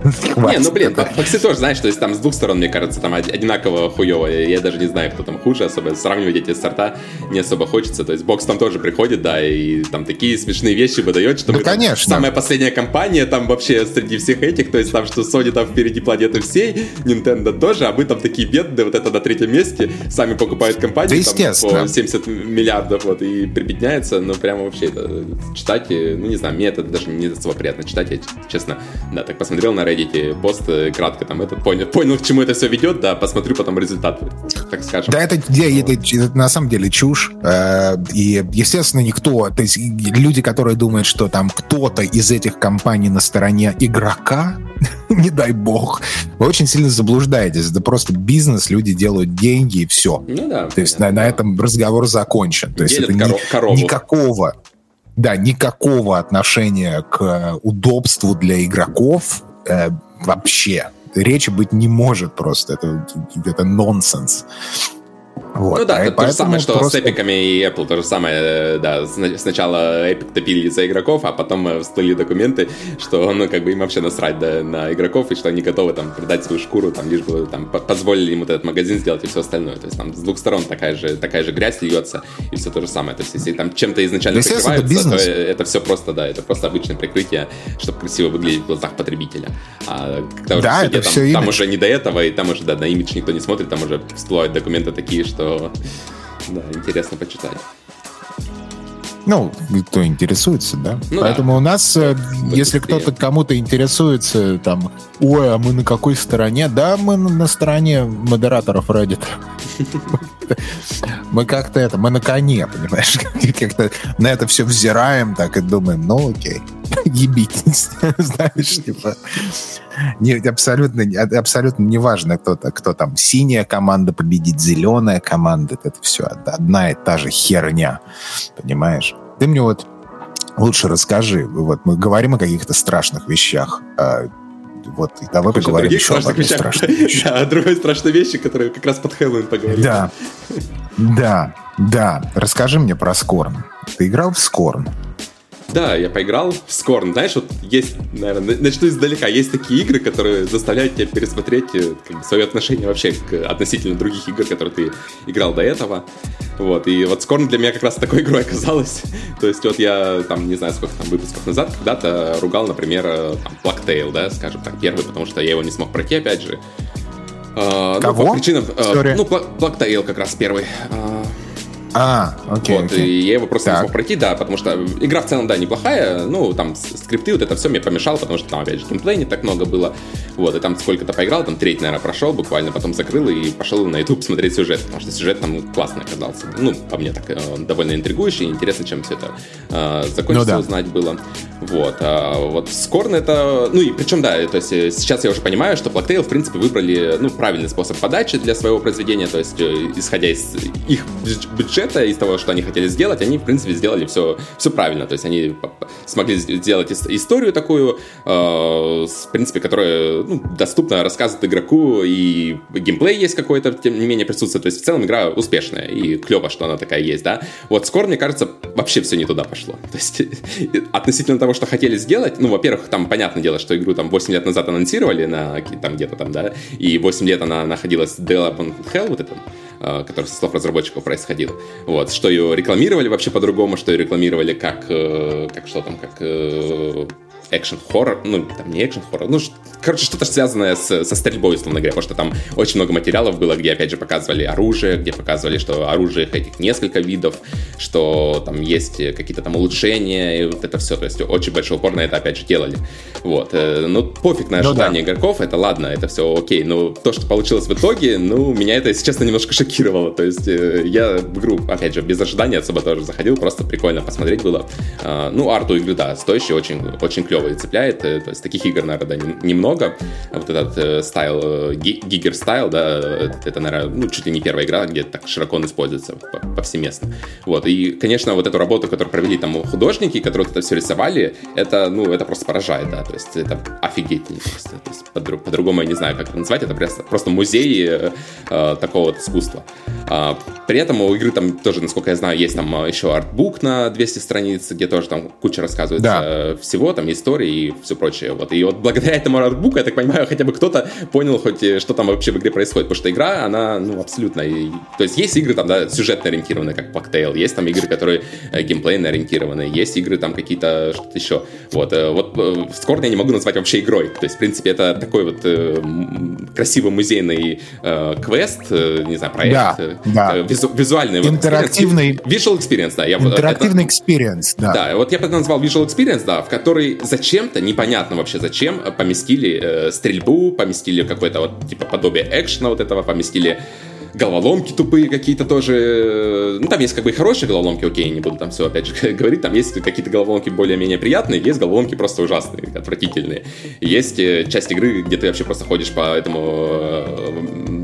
Не, ну блин, боксы тоже, знаешь, то есть там с двух сторон, мне кажется, там одинаково хуево. Я даже не знаю, кто там хуже, особо сравнивать эти сорта не особо хочется. То есть бокс там тоже приходит, да, и там такие смешные вещи выдает, что ну, конечно. самая последняя компания там вообще среди всех этих, то есть там, что Sony там впереди планеты всей, Nintendo тоже, а мы там такие бедные, вот это на третьем месте, сами покупают компании да, по 70 миллиардов, вот, и прибедняется, ну прямо вообще это читать, ну не знаю, мне это даже не особо приятно читать, я честно, да, так посмотрел на Reddit пост э, кратко там этот понял, понял, к чему это все ведет, да, посмотрю потом результат, так скажем. Да, это, это, это, это на самом деле чушь. Э, и, естественно, никто, то есть люди, которые думают, что там кто-то из этих компаний на стороне игрока, не дай бог, вы очень сильно заблуждаетесь. Это просто бизнес, люди делают деньги и все. Ну да. То есть на, на этом разговор закончен. То есть это ни, никакого да, никакого отношения к удобству для игроков э, вообще. Речи быть не может просто. Это, это нонсенс. Вот. Ну да, это то же самое, что просто... с эпиками и Apple, то же самое, да, сначала Epic топили за игроков, а потом э, всплыли документы, что, ну, как бы им вообще насрать да, на игроков, и что они готовы там продать свою шкуру, там, лишь бы там позволили им вот этот магазин сделать и все остальное. То есть там с двух сторон такая же, такая же грязь льется, и все то же самое. То есть если там чем-то изначально прикрываются, то это все просто, да, это просто обычное прикрытие, чтобы красиво выглядеть в глазах потребителя. А когда да, уже это там, все там уже не до этого, и там уже, да, на имидж никто не смотрит, там уже всплывают документы такие, что да, интересно почитать. Ну, кто интересуется, да. Ну, Поэтому да. у нас, да, если кто-то кому-то интересуется, там, ой, а мы на какой стороне? Да, мы на стороне модераторов Reddit. Мы как-то это, мы на коне, понимаешь? Как-то на это все взираем так и думаем, ну окей, ебитесь, знаешь, типа не, абсолютно, абсолютно не важно, кто, кто там, синяя команда победит, зеленая команда, это все одна и та же херня, понимаешь? Ты мне вот лучше расскажи, вот мы говорим о каких-то страшных вещах, а, вот, и давай Хочешь поговорим еще об одной страшной вещи. Да, о другой страшной вещи, которая как раз под Хэллоуин поговорим. Да, да, да. Расскажи мне про Скорн. Ты играл в Скорн? Да, я поиграл в Скорн. Знаешь, вот есть, наверное, начну издалека. Есть такие игры, которые заставляют тебя пересмотреть э, как бы, свое отношение вообще к относительно других игр, которые ты играл до этого. Вот, и вот Скорн для меня как раз такой игрой оказалась. То есть вот я там, не знаю, сколько там выпусков назад, когда-то ругал, например, э, там, Blacktail, да, скажем так, первый, потому что я его не смог пройти, опять же. Кого? Ну, по причинам... Uh, ну, Blacktail как раз первый. А, окей. Вот, окей. и я его просто так. не смог пройти, да, потому что игра в целом, да, неплохая, ну, там скрипты, вот это все мне помешало, потому что там, опять же, геймплей не так много было, вот, и там сколько-то поиграл, там треть, наверное, прошел буквально, потом закрыл и пошел на YouTube смотреть сюжет, потому что сюжет там классный оказался, ну, по мне так, э, довольно интригующий, интересно, чем все это э, закончится, ну, да. узнать было, вот, а вот Скорн это, ну, и причем, да, то есть э, сейчас я уже понимаю, что Blacktail, в принципе, выбрали, ну, правильный способ подачи для своего произведения, то есть, э, исходя из их бюджета, бюджета, из того, что они хотели сделать, они, в принципе, сделали все, все правильно. То есть они смогли сделать историю такую, э, в принципе, которая ну, доступна, рассказывает игроку, и геймплей есть какой-то, тем не менее, присутствует. То есть в целом игра успешная, и клево, что она такая есть, да. Вот скоро, мне кажется, вообще все не туда пошло. То есть относительно того, что хотели сделать, ну, во-первых, там понятное дело, что игру там 8 лет назад анонсировали на там где-то там, да, и 8 лет она находилась в Development Hell, вот этом, Э, который со слов разработчиков происходил. Вот, что ее рекламировали вообще по-другому, что ее рекламировали как, э, как что там, как э, экшен хоррор, ну, там не экшен хоррор, ну, короче, что-то связанное с, со стрельбой, условно говоря, потому что там очень много материалов было, где, опять же, показывали оружие, где показывали, что оружие этих несколько видов, что там есть какие-то там улучшения, и вот это все, то есть очень большой упор на это, опять же, делали. Вот, э, ну, пофиг на ожидания ну, да. игроков, это ладно, это все окей, но то, что получилось в итоге, ну, меня это, если честно, немножко шокировало, то есть э, я в игру, опять же, без ожидания особо тоже заходил, просто прикольно посмотреть было. А, ну, арт у игры, да, стоящий, очень, очень клевый клево и цепляет. Э, то есть таких игр, наверное, да, немного. Вот этот э, style, э, Giger style, да, это, наверное, ну, чуть ли не первая игра, где так широко он используется повсеместно. Вот. И, конечно, вот эту работу, которую провели там художники, которые это все рисовали, это, ну, это просто поражает, да, то есть это офигительно просто. То есть, по- по-другому я не знаю, как это назвать, это просто, просто музей э, такого вот искусства. А, при этом у игры там тоже, насколько я знаю, есть там еще артбук на 200 страниц, где тоже там куча рассказывается да. всего, там есть истории и все прочее. Вот. И вот благодаря этому артбуку, я так понимаю, хотя бы кто-то понял хоть, э, что там вообще в игре происходит. Потому что игра, она, ну, абсолютно... И, то есть есть игры там, да, сюжетно ориентированные, как Pactail, есть там игры, которые э, геймплейно ориентированные, есть игры там какие-то, что-то еще. Вот, э, вот э, Скорн я не могу назвать вообще игрой. То есть, в принципе, это такой вот э, красивый музейный э, квест, э, не знаю, проект. Да, э, да. Визу, визуальный. Интерактивный. Вот, visual experience, да. Я, Интерактивный это, experience, да. Да, вот я бы это назвал visual experience, да, в который зачем-то, непонятно вообще зачем, поместили э, стрельбу, поместили какое-то вот типа подобие экшена вот этого, поместили головоломки тупые какие-то тоже. Ну, там есть как бы и хорошие головоломки, окей, не буду там все опять же говорить. Там есть какие-то головоломки более-менее приятные, есть головоломки просто ужасные, отвратительные. Есть э, часть игры, где ты вообще просто ходишь по этому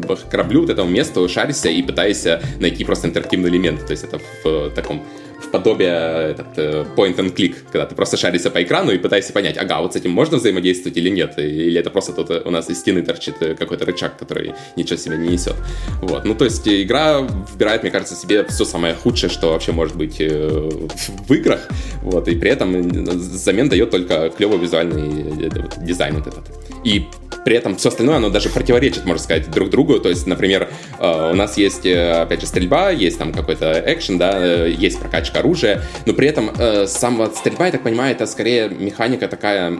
э, кораблю, вот этому месту, шаришься и пытаешься найти просто интерактивный элемент. То есть это в таком подобие этот, э, point and click, когда ты просто шаришься по экрану и пытаешься понять, ага, вот с этим можно взаимодействовать или нет, или это просто тут э, у нас из стены торчит э, какой-то рычаг, который ничего себе не несет. Вот, ну то есть игра выбирает, мне кажется, себе все самое худшее, что вообще может быть в играх, вот, и при этом взамен дает только клевый визуальный дизайн вот этот. И при этом все остальное, оно даже противоречит, можно сказать, друг другу. То есть, например, у нас есть, опять же, стрельба, есть там какой-то экшен, да, есть прокачка оружия, но при этом э, сама стрельба, я так понимаю, это скорее механика такая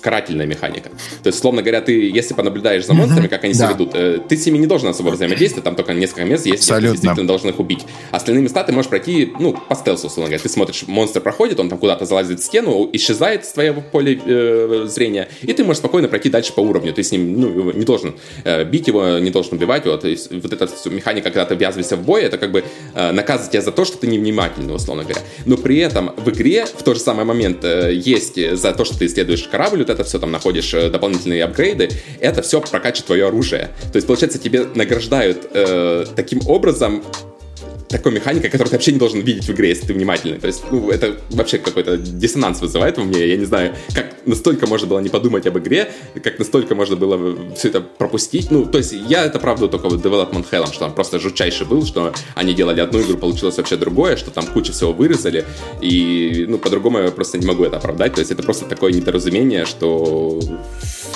карательная механика. То есть, словно говоря, ты, если понаблюдаешь за монстрами, как они да. себя ведут, э, ты с ними не должен особо взаимодействовать, там только несколько мест есть, где ты действительно должен их убить. Остальные места ты можешь пройти, ну, по стелсу, условно говоря. Ты смотришь, монстр проходит, он там куда-то залазит в стену, исчезает с твоего поля э, зрения, и ты можешь спокойно пройти дальше по уровню. Ты с ним, ну, не должен э, бить его, не должен убивать его. То есть, вот эта механика, когда ты ввязываешься в бой, это как бы э, наказывает тебя за то, что ты невнимательный, условно говоря. Но при этом в игре в тот же самый момент э, есть за то, что ты исследуешь корабль, вот это все там находишь э, дополнительные апгрейды, это все прокачивает твое оружие. То есть, получается, тебе награждают э, таким образом такой механика, которую ты вообще не должен видеть в игре, если ты внимательный. То есть, ну, это вообще какой-то диссонанс вызывает у меня. Я не знаю, как настолько можно было не подумать об игре, как настолько можно было все это пропустить. Ну, то есть, я это правда только вот Development Hell, что там просто жутчайший был, что они делали одну игру, получилось вообще другое, что там куча всего вырезали, и, ну, по-другому я просто не могу это оправдать. То есть, это просто такое недоразумение, что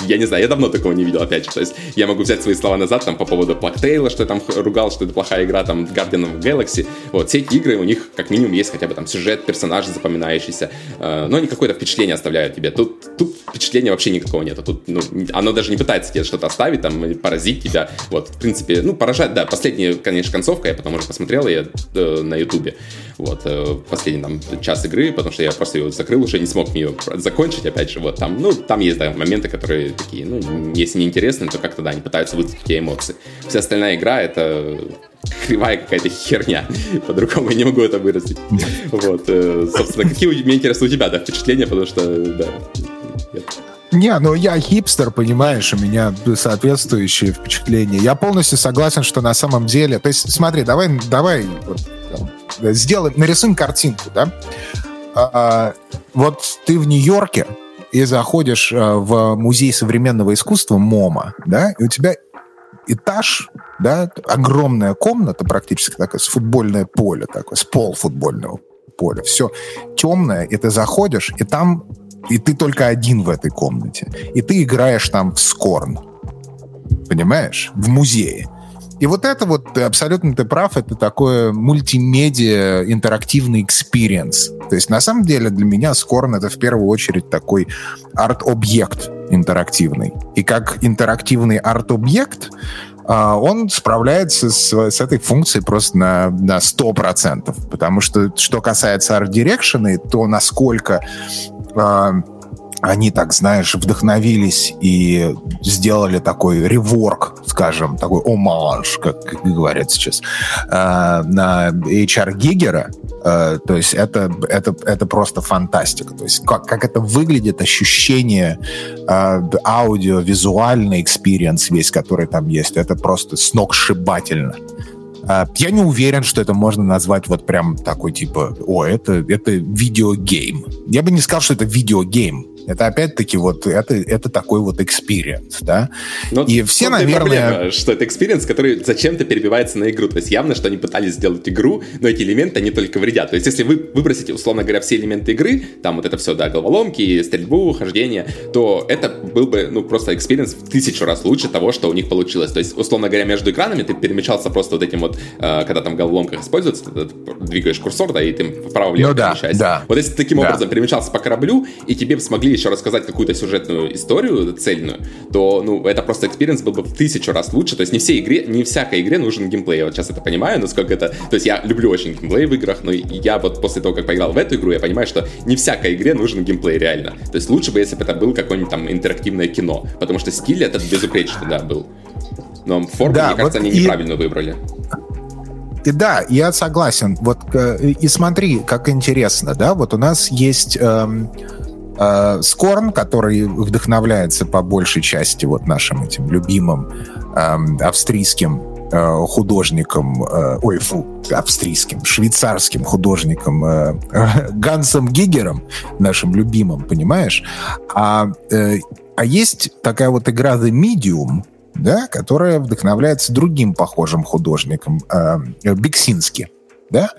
я не знаю, я давно такого не видел, опять же. То есть я могу взять свои слова назад там по поводу Плактейла, что я там ругал, что это плохая игра, там, Guardian of Galaxy. Вот, все эти игры, у них как минимум есть хотя бы там сюжет, персонажи запоминающиеся, э, но они какое-то впечатление оставляют тебе. Тут, тут впечатления вообще никакого нет. Тут, ну, оно даже не пытается тебе что-то оставить, там, поразить тебя. Вот, в принципе, ну, поражает, да, последняя, конечно, концовка, я потом уже посмотрел ее э, на ютубе. Вот, э, последний там час игры, потому что я просто ее закрыл, уже не смог ее закончить, опять же, вот там, ну, там есть, да, моменты, которые такие, ну, если не интересны, то как-то, да, они пытаются вызвать те эмоции. Вся остальная игра — это кривая какая-то херня. По-другому я не могу это выразить. Вот, э, собственно, какие, мне интересно, у тебя, да, впечатления, потому что, да, не, ну я хипстер, понимаешь, у меня соответствующие впечатления. Я полностью согласен, что на самом деле... То есть, смотри, давай, давай вот, сделаем, нарисуем картинку, да? А, а, вот ты в Нью-Йорке и заходишь а, в музей современного искусства МОМА, да, и у тебя этаж, да, огромная комната практически такая, с футбольное поле такое, с пол футбольного поля. Все темное, и ты заходишь, и там, и ты только один в этой комнате. И ты играешь там в Scorn. Понимаешь? В музее. И вот это вот, абсолютно ты прав, это такое мультимедиа интерактивный experience. То есть на самом деле для меня Scorn это в первую очередь такой арт-объект интерактивный. И как интерактивный арт-объект а, он справляется с, с этой функцией просто на, на 100%. Потому что, что касается Direction, то насколько а, они так, знаешь, вдохновились и сделали такой реворк, скажем, такой омаж, как, говорят сейчас, э, на HR Гигера. Э, то есть это, это, это просто фантастика. То есть как, как это выглядит, ощущение, э, аудио, визуальный experience весь, который там есть, это просто сногсшибательно. Э, я не уверен, что это можно назвать вот прям такой типа, о, это, это video game. Я бы не сказал, что это video game. Это опять-таки вот это, это такой вот experience, да. Но и все, наверное... Проблема, что это experience, который зачем-то перебивается на игру. То есть явно, что они пытались сделать игру, но эти элементы, они только вредят. То есть если вы выбросите, условно говоря, все элементы игры, там вот это все, да, головоломки, стрельбу, хождение, то это был бы, ну, просто experience в тысячу раз лучше того, что у них получилось. То есть, условно говоря, между экранами ты перемещался просто вот этим вот, э, когда там головоломках используется, ты двигаешь курсор, да, и ты вправо-влево ну, да, Да. Вот если ты таким да. образом перемещался по кораблю, и тебе смогли еще рассказать какую-то сюжетную историю цельную, то, ну, это просто experience был бы в тысячу раз лучше. То есть не все игре, не всякой игре нужен геймплей. Я вот сейчас это понимаю, насколько это... То есть я люблю очень геймплей в играх, но я вот после того, как поиграл в эту игру, я понимаю, что не всякой игре нужен геймплей реально. То есть лучше бы, если бы это был какое-нибудь там интерактивное кино, потому что стиль этот безупречный, да, был. Но форму, да, мне кажется, вот они и... неправильно выбрали. И да, я согласен. Вот э, и смотри, как интересно, да, вот у нас есть эм, э, Скорн, который вдохновляется по большей части вот нашим этим любимым э, австрийским э, художником, э, ой, фу, австрийским, швейцарским художником э, Гансом Гигером, нашим любимым, понимаешь? А, э, а есть такая вот игра The Medium, да, которая вдохновляется другим похожим художником, э, Бексински, да?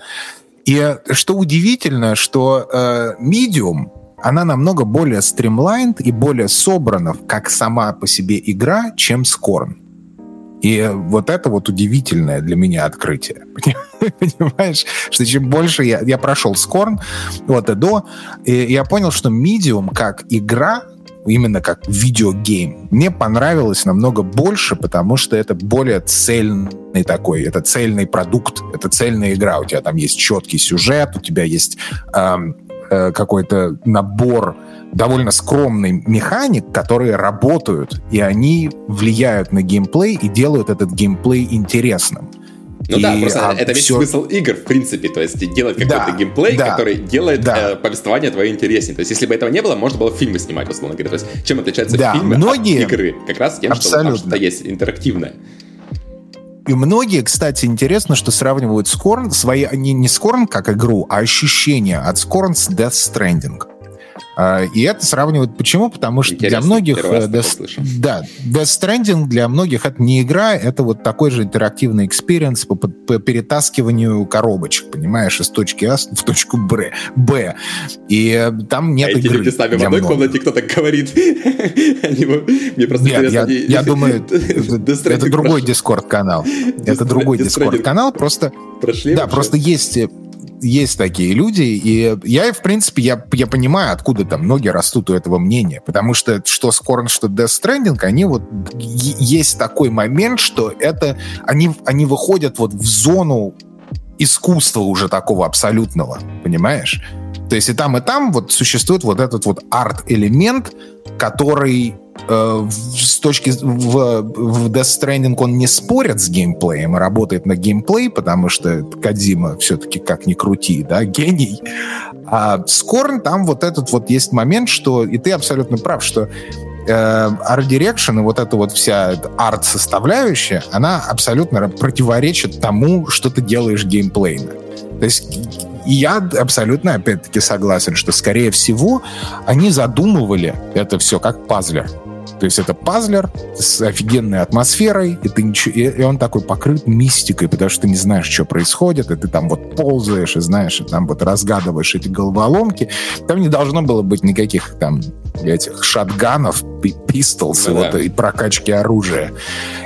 И что удивительно, что э, Medium она намного более стримлайнд и более собрана как сама по себе игра, чем Скорн. И вот это вот удивительное для меня открытие. Понимаешь, что чем больше я, я прошел Скорн вот и до, и я понял, что Medium как игра, именно как видеогейм, мне понравилось намного больше, потому что это более цельный такой, это цельный продукт, это цельная игра. У тебя там есть четкий сюжет, у тебя есть эм, Э, какой-то набор довольно скромный механик, которые работают, и они влияют на геймплей и делают этот геймплей интересным. Ну и, да, просто а, это весь все... смысл игр, в принципе, то есть делать какой-то да, геймплей, да, который делает да. э, повествование твое интереснее. То есть если бы этого не было, можно было фильмы снимать, условно говоря. То есть чем отличаются да, фильмы многие... от игры? Как раз тем, Абсолютно. что там что-то есть интерактивное. И многие, кстати, интересно, что сравнивают Scorn, свои, не, не Scorn как игру, а ощущения от Scorn с Death Stranding. А, и это сравнивают почему? Потому что Интересно, для многих... Э, Death, да, Death Stranding для многих это не игра, это вот такой же интерактивный experience по, по перетаскиванию коробочек, понимаешь, из точки А в точку Б. Б. И э, там нет а игры. с нами в одной комнате, кто так говорит? Мне просто нет, интересно. Я, я думаю, это другой Discord-канал. Это другой Discord-канал, просто... Прошли да, просто есть э, есть такие люди, и я, в принципе, я, я понимаю, откуда там ноги растут у этого мнения, потому что что Scorn, что Death Stranding, они вот есть такой момент, что это они, они выходят вот в зону искусства уже такого абсолютного, понимаешь? То есть и там, и там вот существует вот этот вот арт-элемент, который э, с точки в, в Death Stranding он не спорит с геймплеем и работает на геймплей, потому что Кадима все-таки как ни крути, да, гений. А Скорн там вот этот вот есть момент, что, и ты абсолютно прав, что э, Art Direction и вот эта вот вся арт-составляющая, она абсолютно противоречит тому, что ты делаешь геймплейно. То есть и я абсолютно, опять-таки, согласен, что, скорее всего, они задумывали это все как пазлер. То есть это пазлер с офигенной атмосферой, и, ты ничего, и, он такой покрыт мистикой, потому что ты не знаешь, что происходит, и ты там вот ползаешь, и знаешь, и там вот разгадываешь эти головоломки. Там не должно было быть никаких там этих шатганов, пистолс ну, вот, да. и прокачки оружия.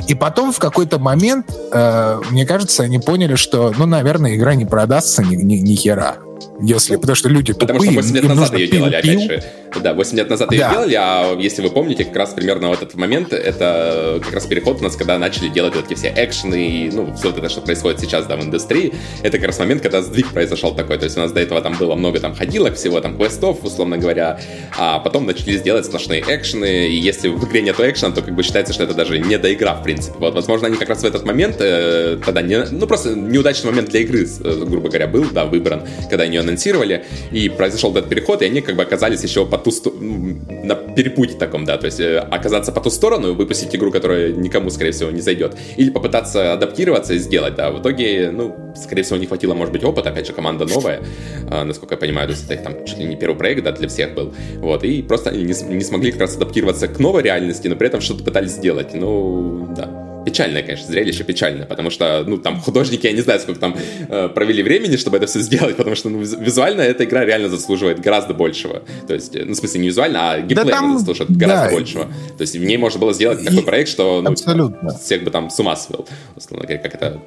И потом в какой-то момент, э, мне кажется, они поняли, что, ну, наверное, игра не продастся ни, ни, ни хера. Если, потому что люди Потому тупые, что 8 лет назад ее делали, опять же. Да, 8 лет назад ее да. делали, а если вы помните, как раз примерно вот этот момент, это как раз переход у нас, когда начали делать вот эти все экшены и, ну, все это, что происходит сейчас, да, в индустрии, это как раз момент, когда сдвиг произошел такой, то есть у нас до этого там было много там ходилок, всего там квестов, условно говоря, а потом начали делать сплошные экшены, и если в игре нету экшена, то как бы считается, что это даже не доигра, в принципе. Вот, возможно, они как раз в этот момент, э, тогда не, ну, просто неудачный момент для игры, э, грубо говоря, был, да, выбран, когда они анонсировали, и произошел этот переход, и они как бы оказались еще по ту сторону, на перепуте таком, да, то есть э, оказаться по ту сторону, выпустить игру, которая никому, скорее всего, не зайдет, или попытаться адаптироваться и сделать, да, в итоге, ну, скорее всего, не хватило, может быть, опыта, опять же, команда новая, э, насколько я понимаю, то есть это их там чуть ли не первый проект, да, для всех был, вот, и просто они не, не смогли как раз адаптироваться к новой реальности, но при этом что-то пытались сделать, ну, да печальное, конечно, зрелище печальное, потому что, ну, там художники, я не знаю, сколько там э, провели времени, чтобы это все сделать, потому что, ну, визуально эта игра реально заслуживает гораздо большего. То есть, э, ну, в смысле, не визуально, а геймплей да там, заслуживает гораздо да. большего. То есть, в ней можно было сделать такой проект, что, ну, Абсолютно. всех бы там с ума свел, условно говоря, как это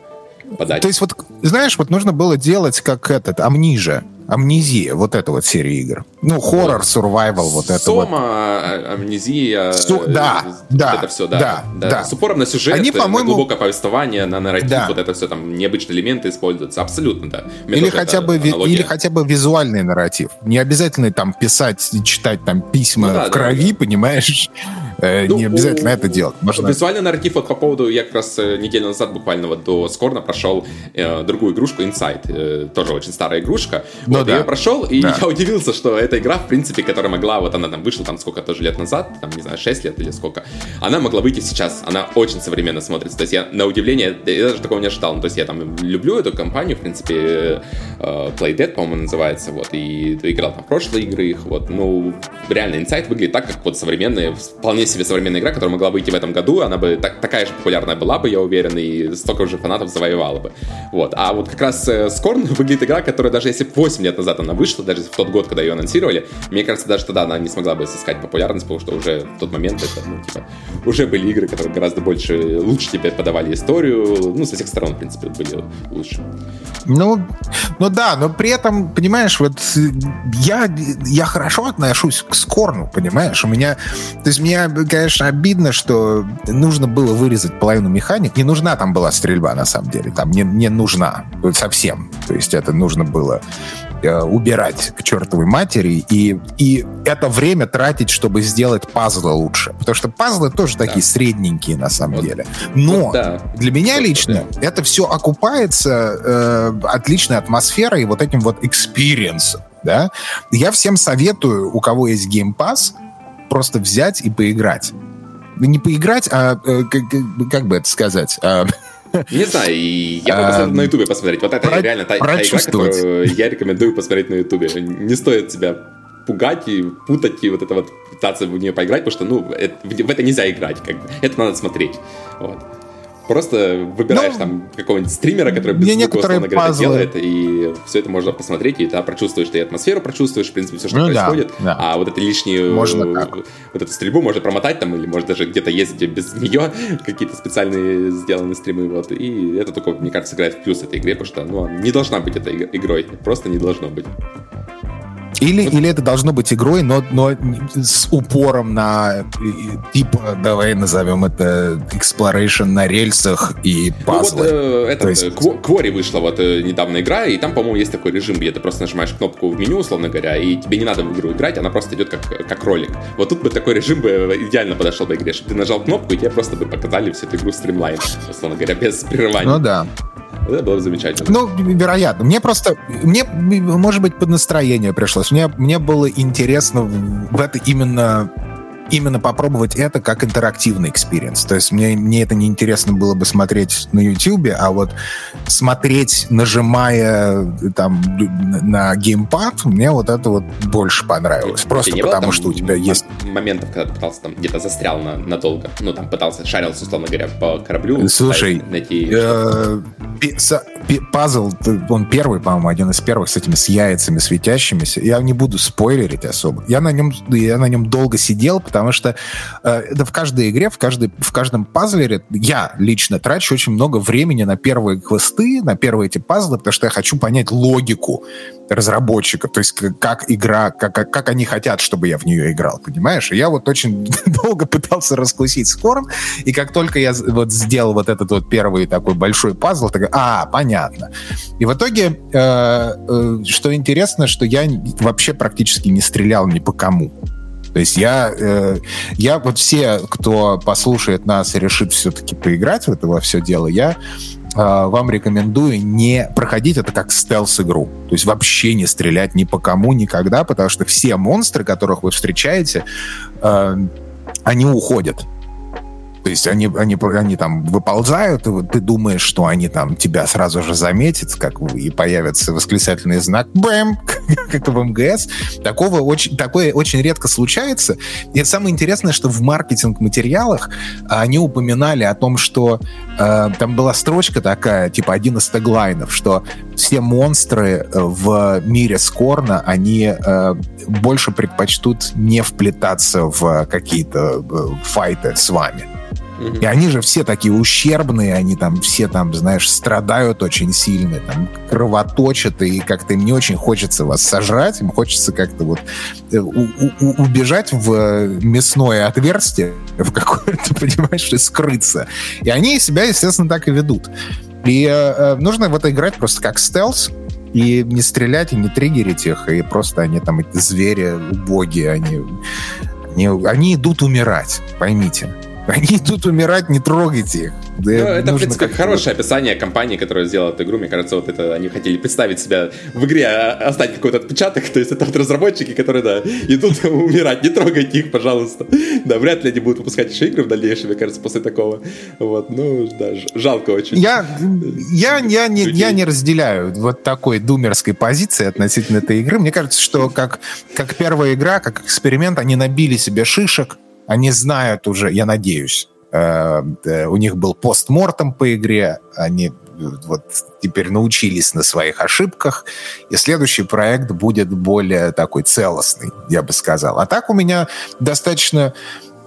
подать. То есть, вот, знаешь, вот нужно было делать как этот, амнижа. Амнезия, вот эта вот серия игр. Ну, хоррор, survival, вот это Сома, вот. А, амнезия, Су- да, вот да, это все, да, да, да. да. С упором на сюжет, Они, на глубокое повествование, на нарратив, да. вот это все там необычные элементы используются, абсолютно, да. или хотя бы или хотя бы визуальный нарратив. Не обязательно там писать, читать там письма ну, да, в крови, да, понимаешь? Э, ну, не обязательно это делать. Можно... Визуальный нарратив вот по поводу, я как раз э, неделю назад буквально вот до Скорна прошел э, другую игрушку Inside, э, тоже очень старая игрушка. Ну, вот, да. я ее прошел, и да. я удивился, что эта игра, в принципе, которая могла, вот она там вышла там сколько тоже лет назад, там, не знаю, 6 лет или сколько, она могла выйти сейчас, она очень современно смотрится. То есть я, на удивление, я даже такого не ожидал. Ну, то есть я там люблю эту компанию, в принципе, э, Play Dead, по-моему, называется, вот, и играл там прошлые игры их, вот, ну, реально Inside выглядит так, как вот современные, вполне себе современная игра, которая могла выйти в этом году, она бы так, такая же популярная была бы, я уверен, и столько же фанатов завоевала бы. Вот. А вот как раз э, Scorn выглядит игра, которая даже если 8 лет назад она вышла, даже в тот год, когда ее анонсировали, мне кажется, даже тогда она не смогла бы сыскать популярность, потому что уже в тот момент это, ну, типа, уже были игры, которые гораздо больше, лучше тебе подавали историю, ну, со всех сторон, в принципе, были лучше. Ну, ну да, но при этом, понимаешь, вот я, я хорошо отношусь к Scorn у, понимаешь? У меня, то есть мне, конечно, обидно, что нужно было вырезать половину механик. Не нужна там была стрельба, на самом деле. Там не, не нужна совсем. То есть это нужно было э, убирать к чертовой матери и, и это время тратить, чтобы сделать пазлы лучше. Потому что пазлы тоже да. такие средненькие на самом вот, деле. Но вот да. для меня вот, лично да. это все окупается э, отличной атмосферой и вот этим вот experience ом. Да? Я всем советую, у кого есть Game Pass, просто взять и поиграть. Не поиграть, а э, как, как бы это сказать? А, Не знаю, я могу на ютубе посмотреть. Вот это реально та игра, которую я рекомендую посмотреть на ютубе. Не стоит себя пугать и путать, и вот это вот пытаться в нее поиграть, потому что, ну, это, в это нельзя играть, как бы. Это надо смотреть. Вот. Просто выбираешь ну, там какого-нибудь стримера, который без звука, условно говоря, делает, и все это можно посмотреть, и ты прочувствуешь, ты атмосферу прочувствуешь, в принципе, все, что ну, происходит. Да, да. А вот это лишнюю... Можно. Вот эту стрельбу можно промотать там, или может даже где-то ездить без нее, какие-то специальные сделанные стримы, вот. И это только, мне кажется, играет в плюс этой игре, потому что, ну, не должна быть этой игрой, просто не должно быть. Или, или это должно быть игрой, но, но с упором на, типа, давай назовем это exploration на рельсах и пазлы. Ну вот, э, это, есть... Квори вышла вот э, недавно игра, и там, по-моему, есть такой режим, где ты просто нажимаешь кнопку в меню, условно говоря, и тебе не надо в игру играть, она просто идет как, как ролик. Вот тут бы такой режим бы идеально подошел бы игре, чтобы ты нажал кнопку, и тебе просто бы показали всю эту игру streamline, условно говоря, без прерывания. Ну да. Это было бы замечательно. Ну, вероятно. Мне просто, мне, может быть, под настроение пришлось. Мне, мне было интересно в это именно именно попробовать это как интерактивный experience. То есть мне, мне это не интересно было бы смотреть на YouTube, а вот смотреть, нажимая там на геймпад, мне вот это вот больше понравилось. Просто потому, что у тебя есть... Моментов, когда ты пытался там где-то застрял на, надолго. Ну, там пытался, шарился, условно говоря, по кораблю. Слушай, найти... Э, пазл, он первый, по-моему, один из первых с этими с яйцами светящимися. Я не буду спойлерить особо. Я на нем, я на нем долго сидел, потому что э, да, в каждой игре, в, каждой, в каждом пазлере я лично трачу очень много времени на первые квесты, на первые эти пазлы, потому что я хочу понять логику разработчиков, то есть как игра, как, как они хотят, чтобы я в нее играл, понимаешь? И я вот очень долго пытался раскусить Скорн, и как только я вот сделал вот этот вот первый такой большой пазл, так, а, понятно. И в итоге, э, э, что интересно, что я вообще практически не стрелял ни по кому. То есть я, э, я вот все, кто послушает нас и решит все-таки поиграть в это во все дело, я а, вам рекомендую не проходить это как стелс-игру. То есть вообще не стрелять ни по кому никогда, потому что все монстры, которых вы встречаете, э, они уходят. То есть они, они, они там выползают, и ты думаешь, что они там тебя сразу же заметят, как и появится восклицательный знак «Бэм!», как в МГС. Такого очень, такое очень редко случается. И самое интересное, что в маркетинг-материалах они упоминали о том, что э, там была строчка такая, типа один из теглайнов, что все монстры э, в мире Скорна, они э, больше предпочтут не вплетаться в какие-то э, файты с вами. И они же все такие ущербные, они там все там, знаешь, страдают очень сильно, там кровоточат, и как-то им не очень хочется вас сожрать, им хочется как-то вот э, убежать в мясное отверстие в какое-то, понимаешь, и скрыться. И они себя, естественно, так и ведут. И э, э нужно в это играть просто как стелс, и не стрелять, и не триггерить их, и просто они там, эти звери убогие, они, они, они идут умирать, поймите. Они идут умирать, не трогайте их. Да ну, это, в принципе, хорошее описание компании, которая сделала эту игру. Мне кажется, вот это они хотели представить себя в игре, а, оставить какой-то отпечаток. То есть это вот разработчики, которые, да, идут умирать. Не трогайте их, пожалуйста. Да, вряд ли они будут выпускать еще игры в дальнейшем, мне кажется, после такого. Вот, ну, да, жалко очень. Я, я, я, не, я не разделяю вот такой думерской позиции относительно этой игры. Мне кажется, что как, как первая игра, как эксперимент, они набили себе шишек, они знают уже, я надеюсь, э, э, у них был постмортом по игре, они вот теперь научились на своих ошибках, и следующий проект будет более такой целостный, я бы сказал. А так у меня достаточно,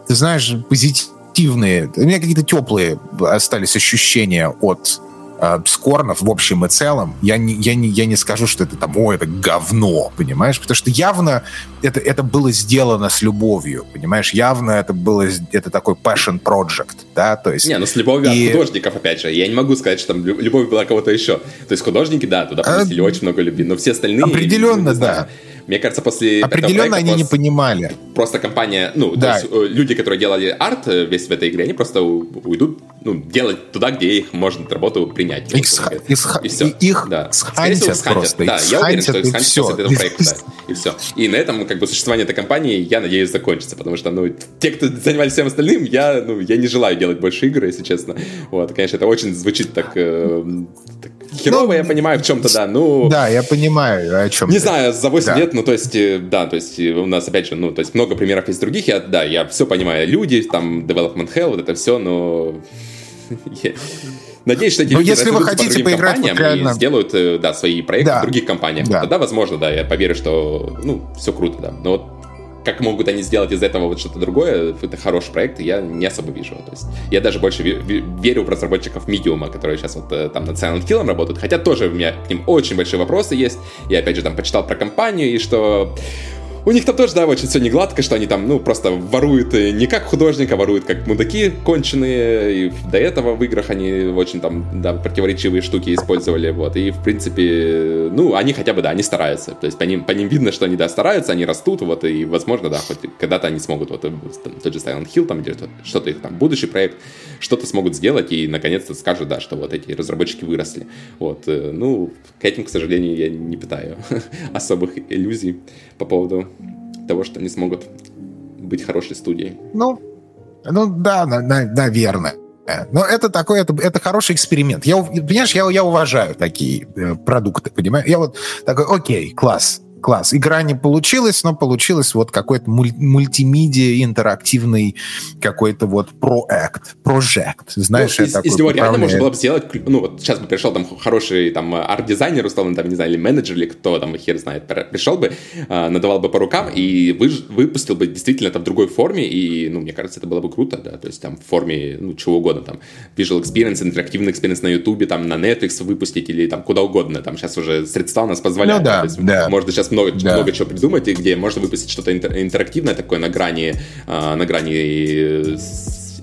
ты знаешь, позитивные, у меня какие-то теплые остались ощущения от э, Скорнов в общем и целом, я не, я, не, я не скажу, что это там, о, это говно, понимаешь? Потому что явно это, это было сделано с любовью, понимаешь? Явно это было, это такой passion project, да, то есть... Не, ну с любовью и... от художников, опять же. Я не могу сказать, что там любовь была кого-то еще. То есть художники, да, туда поместили а... очень много любви, но все остальные... Определенно, да. Мне кажется, после Определенно они не понимали. Просто компания, ну, да. то есть э, люди, которые делали арт э, весь в этой игре, они просто уйдут ну, делать туда, где их можно работу принять. Их, вот, их, и все. их да. схантят просто. Да, я уверен, что их схантят после этого проекта. Да, и все. И на этом, как бы, существование этой компании, я надеюсь, закончится, потому что, ну, те, кто занимались всем остальным, я, ну, я не желаю делать больше игр, если честно. Вот, конечно, это очень звучит так, э, так херово, ну, я понимаю, в чем-то, да, ну... Да, я понимаю, о чем Не ты. знаю, за 8 да. лет, ну, то есть, э, да, то есть, у нас, опять же, ну, то есть, много примеров есть других, я, да, я все понимаю, люди, там, development hell, вот это все, но... Надеюсь, что эти Но если вы хотите по поиграть компаниям реально... и сделают э, да, свои проекты да. в других компаниях, да. тогда, возможно, да, я поверю, что ну, все круто, да. Но вот как могут они сделать из этого вот что-то другое, это хороший проект, я не особо вижу. То есть я даже больше верю в разработчиков Medium, которые сейчас вот э, там над Silent Hill работают, хотя тоже у меня к ним очень большие вопросы есть. Я опять же там почитал про компанию, и что у них там тоже, да, очень все не гладко, что они там, ну, просто воруют э, не как художник, а воруют как мудаки конченые. И до этого в играх они очень там, да, противоречивые штуки использовали, вот. И, в принципе, ну, они хотя бы, да, они стараются. То есть по ним, по ним видно, что они, да, стараются, они растут, вот, и, возможно, да, хоть когда-то они смогут, вот, там, тот же Silent Hill, там, или что-то их там, будущий проект, что-то смогут сделать и, наконец-то, скажут, да, что вот эти разработчики выросли. Вот, э, ну, к этим, к сожалению, я не питаю особых иллюзий по поводу того, что они смогут быть хорошей студией. Ну, ну да, на, на, наверное. Но это такой, это, это хороший эксперимент. Я, понимаешь, я, я уважаю такие э, продукты, понимаешь? Я вот такой, окей, класс, класс. Игра не получилась, но получилось вот какой-то муль- мультимедиа интерактивный какой-то вот проект, прожект. Знаешь, ну, из, из него реально можно было бы сделать, ну вот сейчас бы пришел там хороший там арт-дизайнер, условно, там, не знаю, или менеджер, или кто там, хер знает, пришел бы, э, надавал бы по рукам и вы, выпустил бы действительно это в другой форме, и, ну, мне кажется, это было бы круто, да, то есть там в форме, ну, чего угодно, там, visual experience, интерактивный experience на YouTube, там, на Netflix выпустить или там куда угодно, там сейчас уже средства у нас позволяют, ну, да, да. можно сейчас много, да. много чего придумать, и где можно выпустить что-то интерактивное такое на грани, э, на грани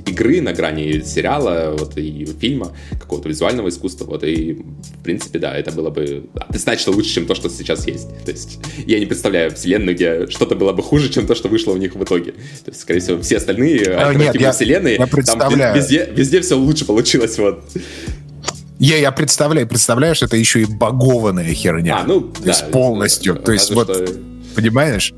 игры, на грани сериала, вот, и фильма, какого-то визуального искусства, вот, и, в принципе, да, это было бы однозначно лучше, чем то, что сейчас есть. То есть, я не представляю вселенную, где что-то было бы хуже, чем то, что вышло у них в итоге. То есть, скорее всего, все остальные а, альтернативные нет, я, вселенные, я там везде, везде все лучше получилось, вот. Я, я представляю, представляешь, это еще и багованная херня. А, ну, то да, есть полностью. Да, то есть вот, что... понимаешь?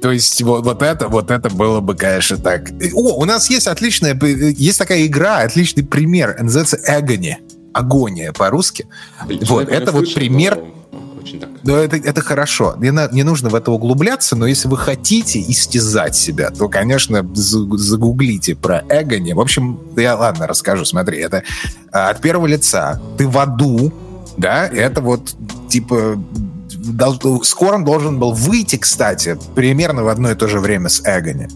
То есть вот, вот это, вот это было бы, конечно, так. О, у нас есть отличная, есть такая игра, отличный пример, называется Agony. Агония по-русски. Вот, это вот пример... Но очень так. Ну, это, это хорошо. Не, на, не нужно в это углубляться, но если вы хотите истязать себя, то, конечно, загуглите про Эгони. В общем, я, ладно, расскажу. Смотри, это а, от первого лица. Ты в аду, да, это вот, типа, скоро он должен был выйти, кстати, примерно в одно и то же время с Эгони.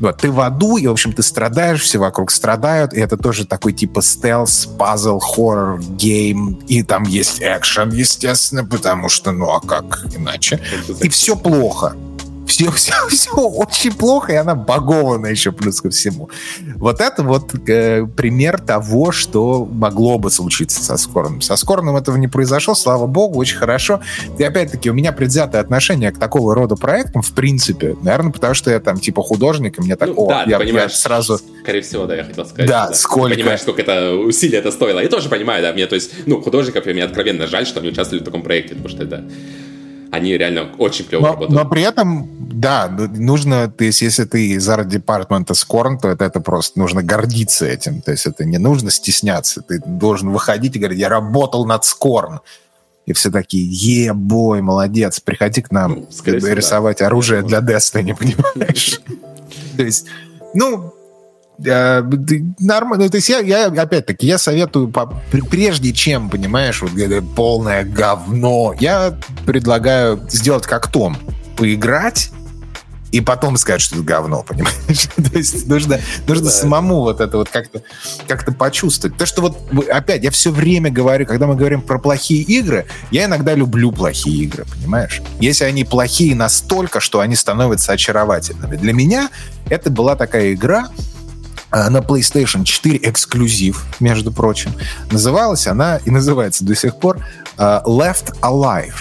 Вот, ты в аду, и, в общем, ты страдаешь, все вокруг страдают, и это тоже такой типа стелс, пазл, хоррор, гейм, и там есть экшен, естественно, потому что, ну а как иначе? И все плохо все, все, все очень плохо, и она багована еще плюс ко всему. Вот это вот э, пример того, что могло бы случиться со Скорным. Со Скорным этого не произошло, слава богу, очень хорошо. И опять-таки у меня предвзятое отношение к такого рода проектам, в принципе, наверное, потому что я там типа художник, и мне так, ну, о, да, я, понимаешь, я сразу... Скорее всего, да, я хотел сказать. Да, да. сколько... понимаешь, сколько это усилий это стоило. Я тоже понимаю, да, мне, то есть, ну, художников, мне откровенно жаль, что они участвовали в таком проекте, потому что это они реально очень клево но, работают. Но при этом, да, нужно, то есть если ты из арт-департмента Скорн, то это, это просто нужно гордиться этим. То есть это не нужно стесняться. Ты должен выходить и говорить, я работал над Скорн. И все такие, е-бой, молодец, приходи к нам ну, рисовать да. оружие для Destiny, понимаешь? То есть, ну, нормально. Ну, то есть я, я опять-таки, я советую, прежде чем, понимаешь, вот полное говно, я предлагаю сделать как Том. Поиграть, и потом сказать, что это говно, понимаешь? То есть нужно, нужно да, самому вот это вот как-то как почувствовать. То, что вот, опять, я все время говорю, когда мы говорим про плохие игры, я иногда люблю плохие игры, понимаешь? Если они плохие настолько, что они становятся очаровательными. Для меня это была такая игра, на PlayStation 4 эксклюзив, между прочим. Называлась она и называется до сих пор uh, Left Alive.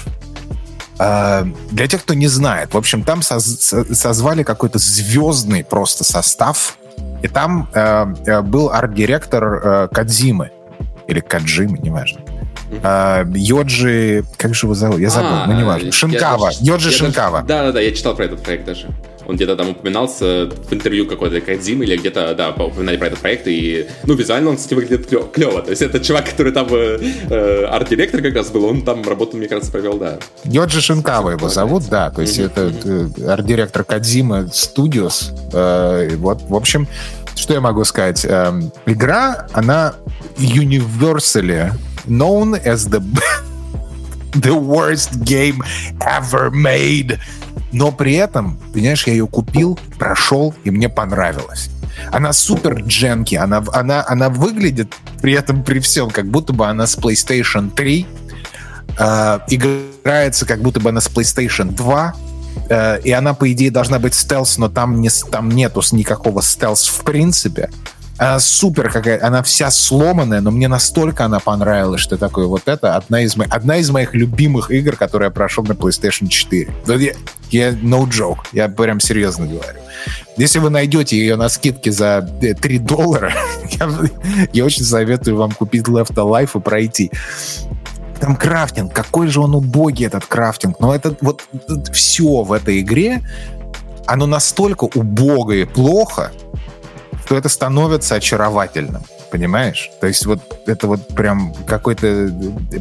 Э, для тех, кто не знает, в общем, там соз- созвали какой-то звездный просто состав, и там был арт-директор Кадзимы, или Каджимы, неважно. А, Йоджи, как же его зовут? Я забыл, а, ну неважно. Шинкава, Йоджи Шинкава. Да-да-да, я читал про этот проект даже. Он где-то там упоминался в интервью какой-то Кадзим или где-то, да, упоминали про этот проект, и, ну, визуально он, кстати, выглядит клево. То есть это чувак, который там э, э, арт-директор как раз был, он там работу, мне кажется, провел, да. Йоджи Шинкава его зовут, да, то есть это э, арт-директор Кадзима Studios. Э, вот, в общем, что я могу сказать? Э, игра, она universally known as the the worst game ever made. Но при этом, понимаешь, я ее купил, прошел, и мне понравилось. Она супер дженки, она, она, она выглядит при этом, при всем, как будто бы она с PlayStation 3, э, играется как будто бы она с PlayStation 2, э, и она, по идее, должна быть стелс, но там, не, там нету никакого стелс в принципе. Она супер какая она вся сломанная, но мне настолько она понравилась, что такое вот это одна из, моих, одна из моих любимых игр, которую я прошел на PlayStation 4. Я, я no joke, я прям серьезно говорю. Если вы найдете ее на скидке за 3 э, доллара, я, я очень советую вам купить Left Alive и пройти там крафтинг, какой же он убогий этот крафтинг, но это вот все в этой игре, оно настолько убогое и плохо, то это становится очаровательным. Понимаешь? То есть вот это вот прям какой-то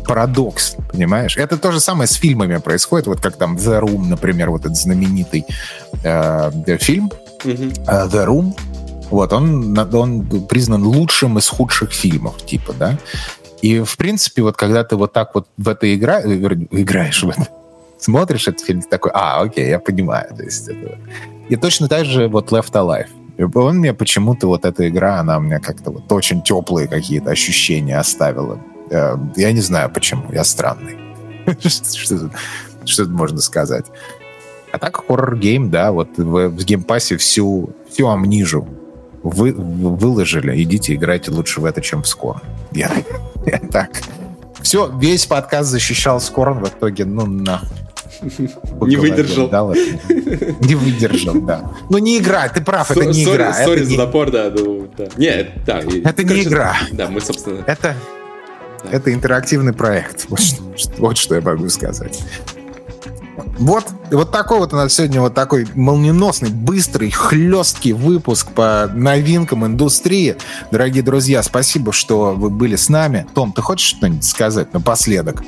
парадокс, понимаешь? Это то же самое с фильмами происходит, вот как там The Room, например, вот этот знаменитый э, фильм mm-hmm. The Room, вот, он, он признан лучшим из худших фильмов, типа, да? И, в принципе, вот когда ты вот так вот в это игра... Э, играешь в это, смотришь этот фильм, ты такой, а, окей, я понимаю. То есть это... И точно так же вот Left Alive. Он мне почему-то, вот эта игра, она мне как-то вот очень теплые какие-то ощущения оставила. Э, я не знаю почему, я странный. Что тут можно сказать? А так horror game, да, вот в, в Game Pass е всю, всю амнижу вы, выложили. Идите играйте лучше в это, чем в Скорн. Я, я так. Все, весь подкаст защищал Скорн, в итоге, ну нахуй. Не выдержал. Не выдержал, да. Ну не игра, ты прав, это не игра. Сори за напор, да. Ну, Нет, да. Это не игра. Да, мы, собственно... Это это интерактивный проект. Вот что я могу сказать. Вот, вот такой вот у нас сегодня вот такой молниеносный, быстрый, хлесткий выпуск по новинкам индустрии. Дорогие друзья, спасибо, что вы были с нами. Том, ты хочешь что-нибудь сказать напоследок?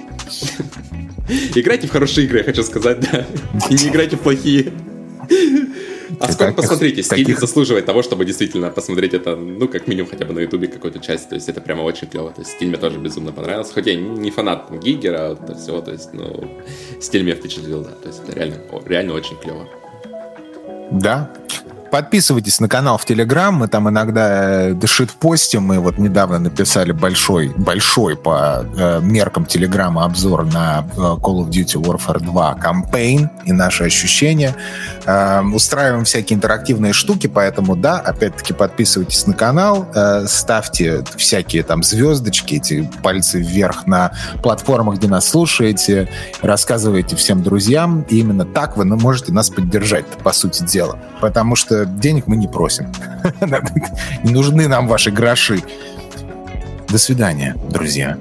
Играйте в хорошие игры, я хочу сказать, да. И не играйте в плохие. А сколько посмотрите, Стиль заслуживает того, чтобы действительно посмотреть это, ну, как минимум, хотя бы на Ютубе какую-то часть. То есть это прямо очень клево. То есть стиль мне тоже безумно понравился. Хотя я не фанат Гигера, вот, всего, то есть, ну, стиль меня впечатлил, да. То есть это реально, реально очень клево. Да. Подписывайтесь на канал в Телеграм, мы там иногда э, постим. Мы вот недавно написали большой, большой по э, меркам Телеграма обзор на э, Call of Duty Warfare 2 кампейн и наши ощущения. Э, устраиваем всякие интерактивные штуки, поэтому да, опять-таки подписывайтесь на канал, э, ставьте всякие там звездочки, эти пальцы вверх на платформах, где нас слушаете, рассказывайте всем друзьям. И именно так вы можете нас поддержать, по сути дела. Потому что денег мы не просим. Не нужны нам ваши гроши. До свидания, друзья.